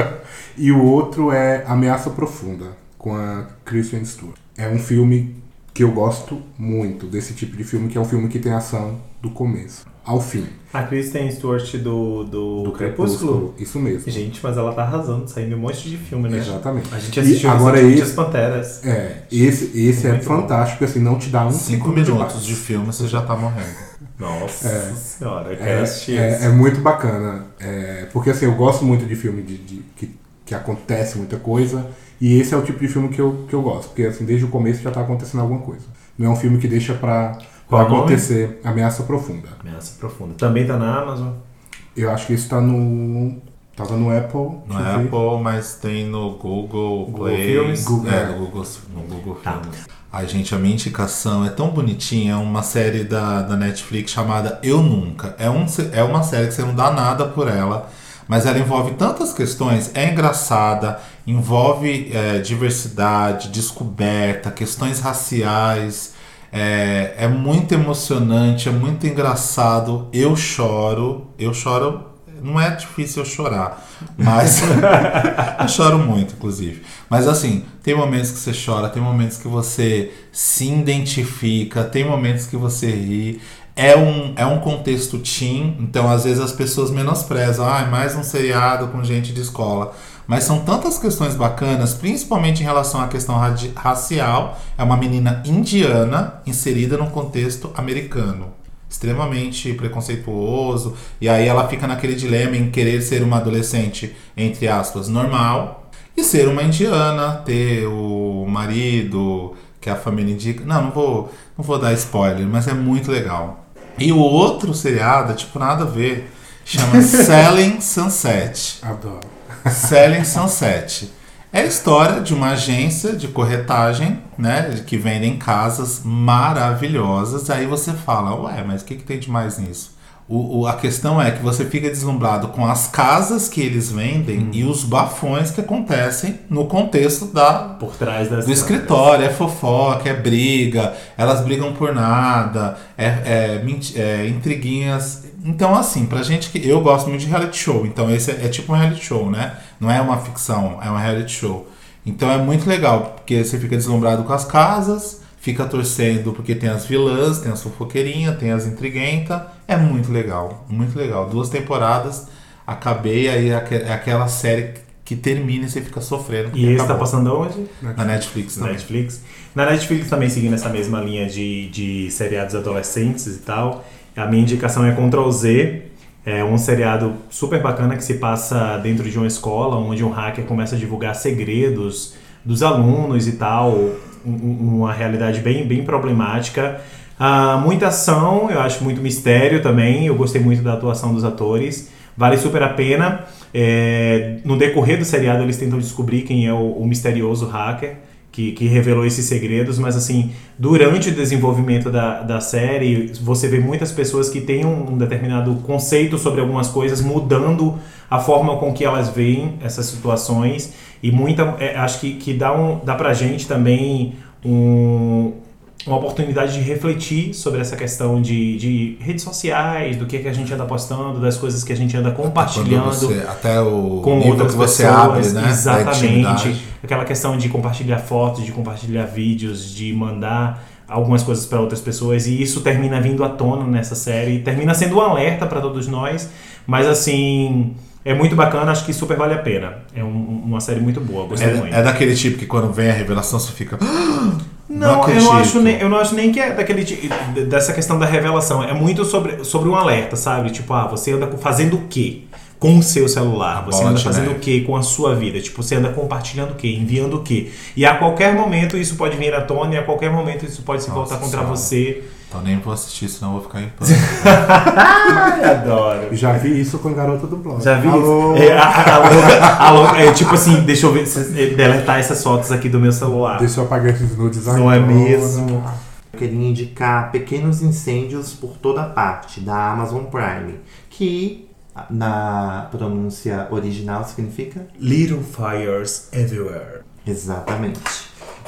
[LAUGHS] e o outro é Ameaça Profunda, com a Kristen Stewart. É um filme que eu gosto muito, desse tipo de filme, que é um filme que tem ação do começo ao fim. A Kristen Stewart do, do, Do Crepúsculo. Isso mesmo. Gente, mas ela tá arrasando, saindo um monte de filme, né? Exatamente. A gente assistiu E agora esse- As Panteras. É, esse, esse é Muito bom. fantástico, assim, não te dá um Cinco de minutos paz. de filme você já tá morrendo. Nossa senhora, eu quero É, assistir é, é muito bacana. É, porque assim, eu gosto muito de filme de, de- que, que acontece muita coisa. E esse é o tipo de filme que eu, que eu gosto. Porque assim, desde o começo já tá acontecendo alguma coisa. Não é um filme que deixa pra Qual nome? acontecer Ameaça Profunda. Ameaça Profunda. Também tá na Amazon. Eu acho que isso tá no. Tava no Apple. No eu ver. Apple, mas tem no Google Google Play. Filmes? Google- é, no Google, no Google Tá. Filmes. Ai, gente, a minha indicação é tão bonitinha. É uma série da, da Netflix chamada Eu Nunca. É, um, é uma série que você não dá nada por ela, mas ela envolve tantas questões. É engraçada, envolve é, diversidade, descoberta, questões raciais. É, é muito emocionante, é muito engraçado. Eu choro, eu choro. Não é difícil eu chorar, mas [LAUGHS] eu choro muito, inclusive. Mas assim, tem momentos que você chora, tem momentos que você se identifica, tem momentos que você ri. É um, é um contexto teen, então às vezes as pessoas menosprezam, ah, mais um seriado com gente de escola. Mas são tantas questões bacanas, principalmente em relação à questão racial. É uma menina indiana inserida num contexto americano extremamente preconceituoso, e aí ela fica naquele dilema em querer ser uma adolescente, entre aspas, normal, e ser uma indiana, ter o marido que a família indica. Não, não vou, não vou dar spoiler, mas é muito legal. E o outro seriado, tipo, nada a ver, chama [LAUGHS] Selling Sunset. Adoro. Selling Sunset. É a história de uma agência de corretagem, né? Que vendem casas maravilhosas. Aí você fala, ué, mas o que, que tem de mais nisso? O, o- a questão é que você fica deslumbrado com as casas que eles vendem e os bafões que acontecem no contexto da, Por trás das do escritório. É fofoca, é briga, elas brigam por nada, é, é, é intriguinhas. Então, assim, pra gente que. Eu gosto muito de reality show, então esse é, é tipo um reality show, né? Não é uma ficção, é um reality show. Então é muito legal, porque você fica deslumbrado com as casas, fica torcendo porque tem as vilãs, tem as fofoqueirinhas, tem as intriguentas. É muito legal, muito legal. Duas temporadas, acabei, aí é é aquela série que termina e você fica sofrendo. E esse tá passando onde? Na Netflix Na. Netflix. Na Netflix também seguindo essa mesma linha de, de seriados adolescentes e tal. A minha indicação é Ctrl Z. É um seriado super bacana que se passa dentro de uma escola, onde um hacker começa a divulgar segredos dos alunos e tal. Um- um- Uma realidade bem, bem problemática. Ah, muita ação, eu acho muito mistério também. Eu gostei muito da atuação dos atores. Vale super a pena. É, no decorrer do seriado, eles tentam descobrir quem é o, o misterioso hacker que, que revelou esses segredos, mas assim, durante o desenvolvimento da, da série, você vê muitas pessoas que têm um, um determinado conceito sobre algumas coisas, mudando a forma com que elas veem essas situações, e muita, é, acho que, que dá, um, dá pra gente também um, uma oportunidade de refletir sobre essa questão de, de redes sociais, do que, que a gente anda postando, das coisas que a gente anda compartilhando Quando você- até o com outras que você pessoas, abre, né? exatamente. Aquela questão de compartilhar fotos, de compartilhar vídeos, de mandar algumas coisas para outras pessoas e isso termina vindo à tona nessa série, termina sendo um alerta para todos nós, mas assim, é muito bacana, acho que super vale a pena. É um- uma série muito boa, gostei muito. É, é daquele tipo que quando vem a revelação você fica. [GASPS] Não, eu acredito. não, acho nem, eu não acho nem que é daquele ti- dessa questão da revelação. É muito sobre, sobre um alerta, sabe? Tipo, ah, você anda fazendo o quê? Com o seu celular. Você anda fazendo neve. o quê com a sua vida? Tipo, você anda compartilhando o quê? Enviando o quê? E a qualquer momento isso pode vir à tona e a qualquer momento isso pode se Nossa voltar contra Senhora. você. Então nem vou assistir, senão eu vou ficar em pânico. Ai, [LAUGHS] adoro. Já vi isso com a garota do blog. Já vi Alô? isso? É, a, a, a louca- a louca- é, tipo assim, deixa eu ver, se- é, deletar essas fotos aqui do meu celular. Deixa eu apagar esses nudes agora. Não é mesmo? Eu queria indicar Pequenos Incêndios por Toda Parte, da Amazon Prime, que na pronúncia original significa Little fires everywhere. exatamente.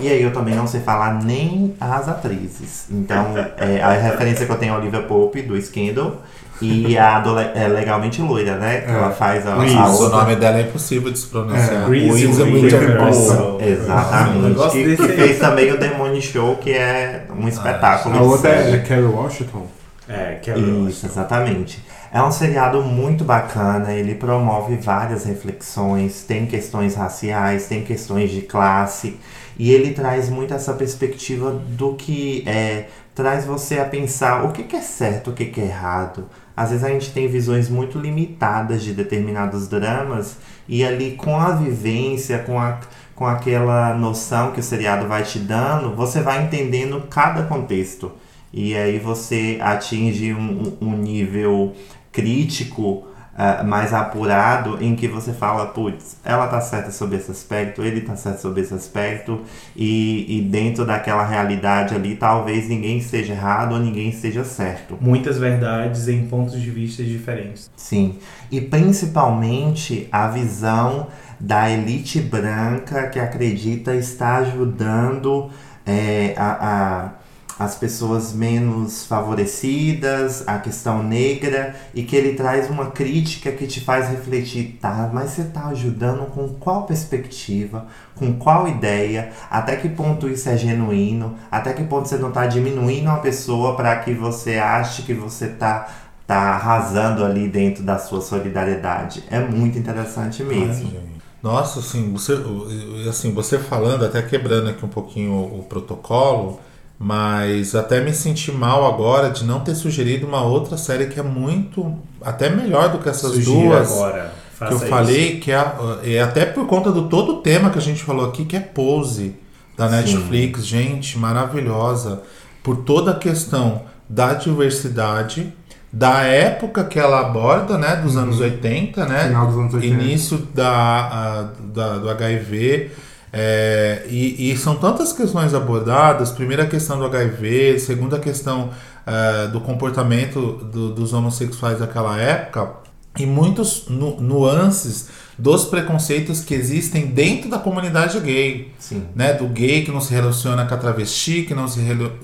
E aí eu também não sei falar nem as atrizes. Então, é, a referência que eu tenho é a Olivia Pope, do Scandal, e a do Le- é Legalmente Loira, né? Que É. ela faz a, Isso, a o nome dela é impossível de se pronunciar. É, Reese Reese Witherspoon. Exatamente. Gosto Que, fez também o Demônio Show, que é um espetáculo. A de outra é Carrie Washington. É, que é Isso, exatamente. É um seriado muito bacana, ele promove várias reflexões, tem questões raciais, tem questões de classe, e ele traz muito essa perspectiva do que é, traz você a pensar o que, que é certo, o que, que é errado. Às vezes a gente tem visões muito limitadas de determinados dramas, e ali com a vivência, com a, com aquela noção que o seriado vai te dando, você vai entendendo cada contexto. E aí você atinge um, um- um nível crítico ah, mais apurado em que você fala, putz, ela tá certa sobre esse aspecto, ele tá certo sobre esse aspecto, e, e dentro daquela realidade ali, talvez ninguém esteja errado ou ninguém esteja certo. Muitas verdades em pontos de vista diferentes. Sim, e principalmente a visão da elite branca que acredita estar ajudando é, a, a- as pessoas menos favorecidas, a questão negra, e que ele traz uma crítica que te faz refletir, tá, mas você está ajudando com qual perspectiva, com qual ideia, até que ponto isso é genuíno, até que ponto você não está diminuindo uma pessoa para que você ache que você está tá arrasando ali dentro da sua solidariedade. É muito interessante mesmo. Nossa, assim você, assim, você falando, até quebrando aqui um pouquinho o, o protocolo, mas até me senti mal agora de não ter sugerido uma outra série que é muito, até melhor do que essas Sugira duas agora. que Faça eu isso. falei, que é, é até por conta do todo o tema que a gente falou aqui, que é Pose, da Sim. Netflix, gente, maravilhosa, por toda a questão da diversidade, da época que ela aborda, né, dos anos 80, né, Final dos anos 80. início da, a- da- do HIV, É, e, e são tantas questões abordadas. Primeira questão do HIV, segunda questão é, do comportamento do- dos homossexuais daquela época e muitos nu- nuances dos preconceitos que existem dentro da comunidade gay Sim. né, do gay que não se relaciona com a travesti, que não se,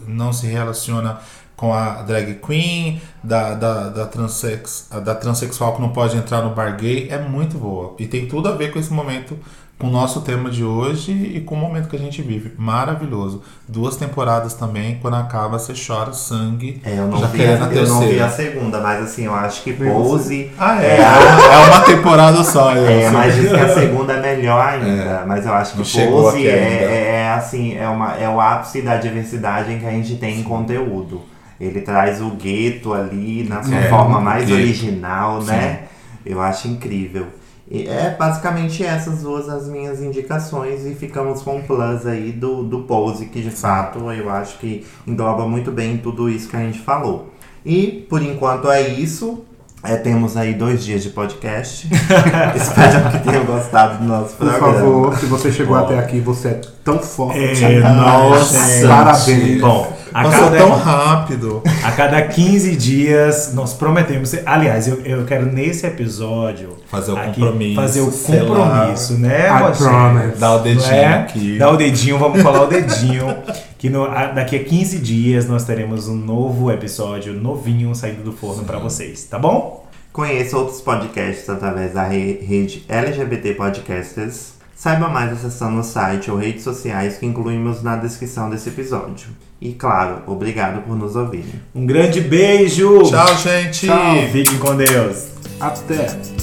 não se relaciona com a drag queen, da, da, da, transex, da transexual que não pode entrar no bar gay, é muito boa. E tem tudo a ver com esse momento, com o nosso tema de hoje e com o momento que a gente vive. Maravilhoso. Duas temporadas também, quando acaba, você chora sangue. É, eu não, já vi, a, a eu não vi a segunda, mas assim, eu acho que Pose. Ah, é? É uma temporada só. [LAUGHS] eu É, sei. mas diz que a segunda é melhor [LAUGHS] ainda. Mas eu acho que Não Pose é, é, é, assim, é, uma, é o ápice da diversidade que a gente tem em conteúdo. Ele traz o gueto ali na sua É, forma mais gueto. original, né? Eu acho incrível. E é basicamente essas duas as minhas indicações e ficamos com o plus aí do, do Pose, que de fato eu acho que engloba muito bem tudo isso que a gente falou. E por enquanto é isso. É, temos aí dois dias de podcast. [LAUGHS] Espero que tenham gostado do nosso Por programa. favor, se você chegou até aqui, você é tão forte. É, Nossa, nossa, parabéns. Bom, a Passou cada, tão [LAUGHS] rápido. a cada 15 dias nós prometemos. Aliás, eu, eu quero nesse episódio Fazer o aqui, compromisso, fazer o compromisso, né, I promise. Dá o dedinho é? aqui. Dá o dedinho, vamos colar o dedinho. Que no- a- daqui a 15 dias nós teremos um novo episódio novinho saindo do forno pra vocês, tá bom? Conheça outros podcasts através da re- rede LGBT Podcasters. Saiba mais acessando o site ou redes sociais que incluímos na descrição desse episódio. E claro, obrigado por nos ouvirem. Um grande beijo! Tchau, gente. Tchau, fiquem com Deus! Até.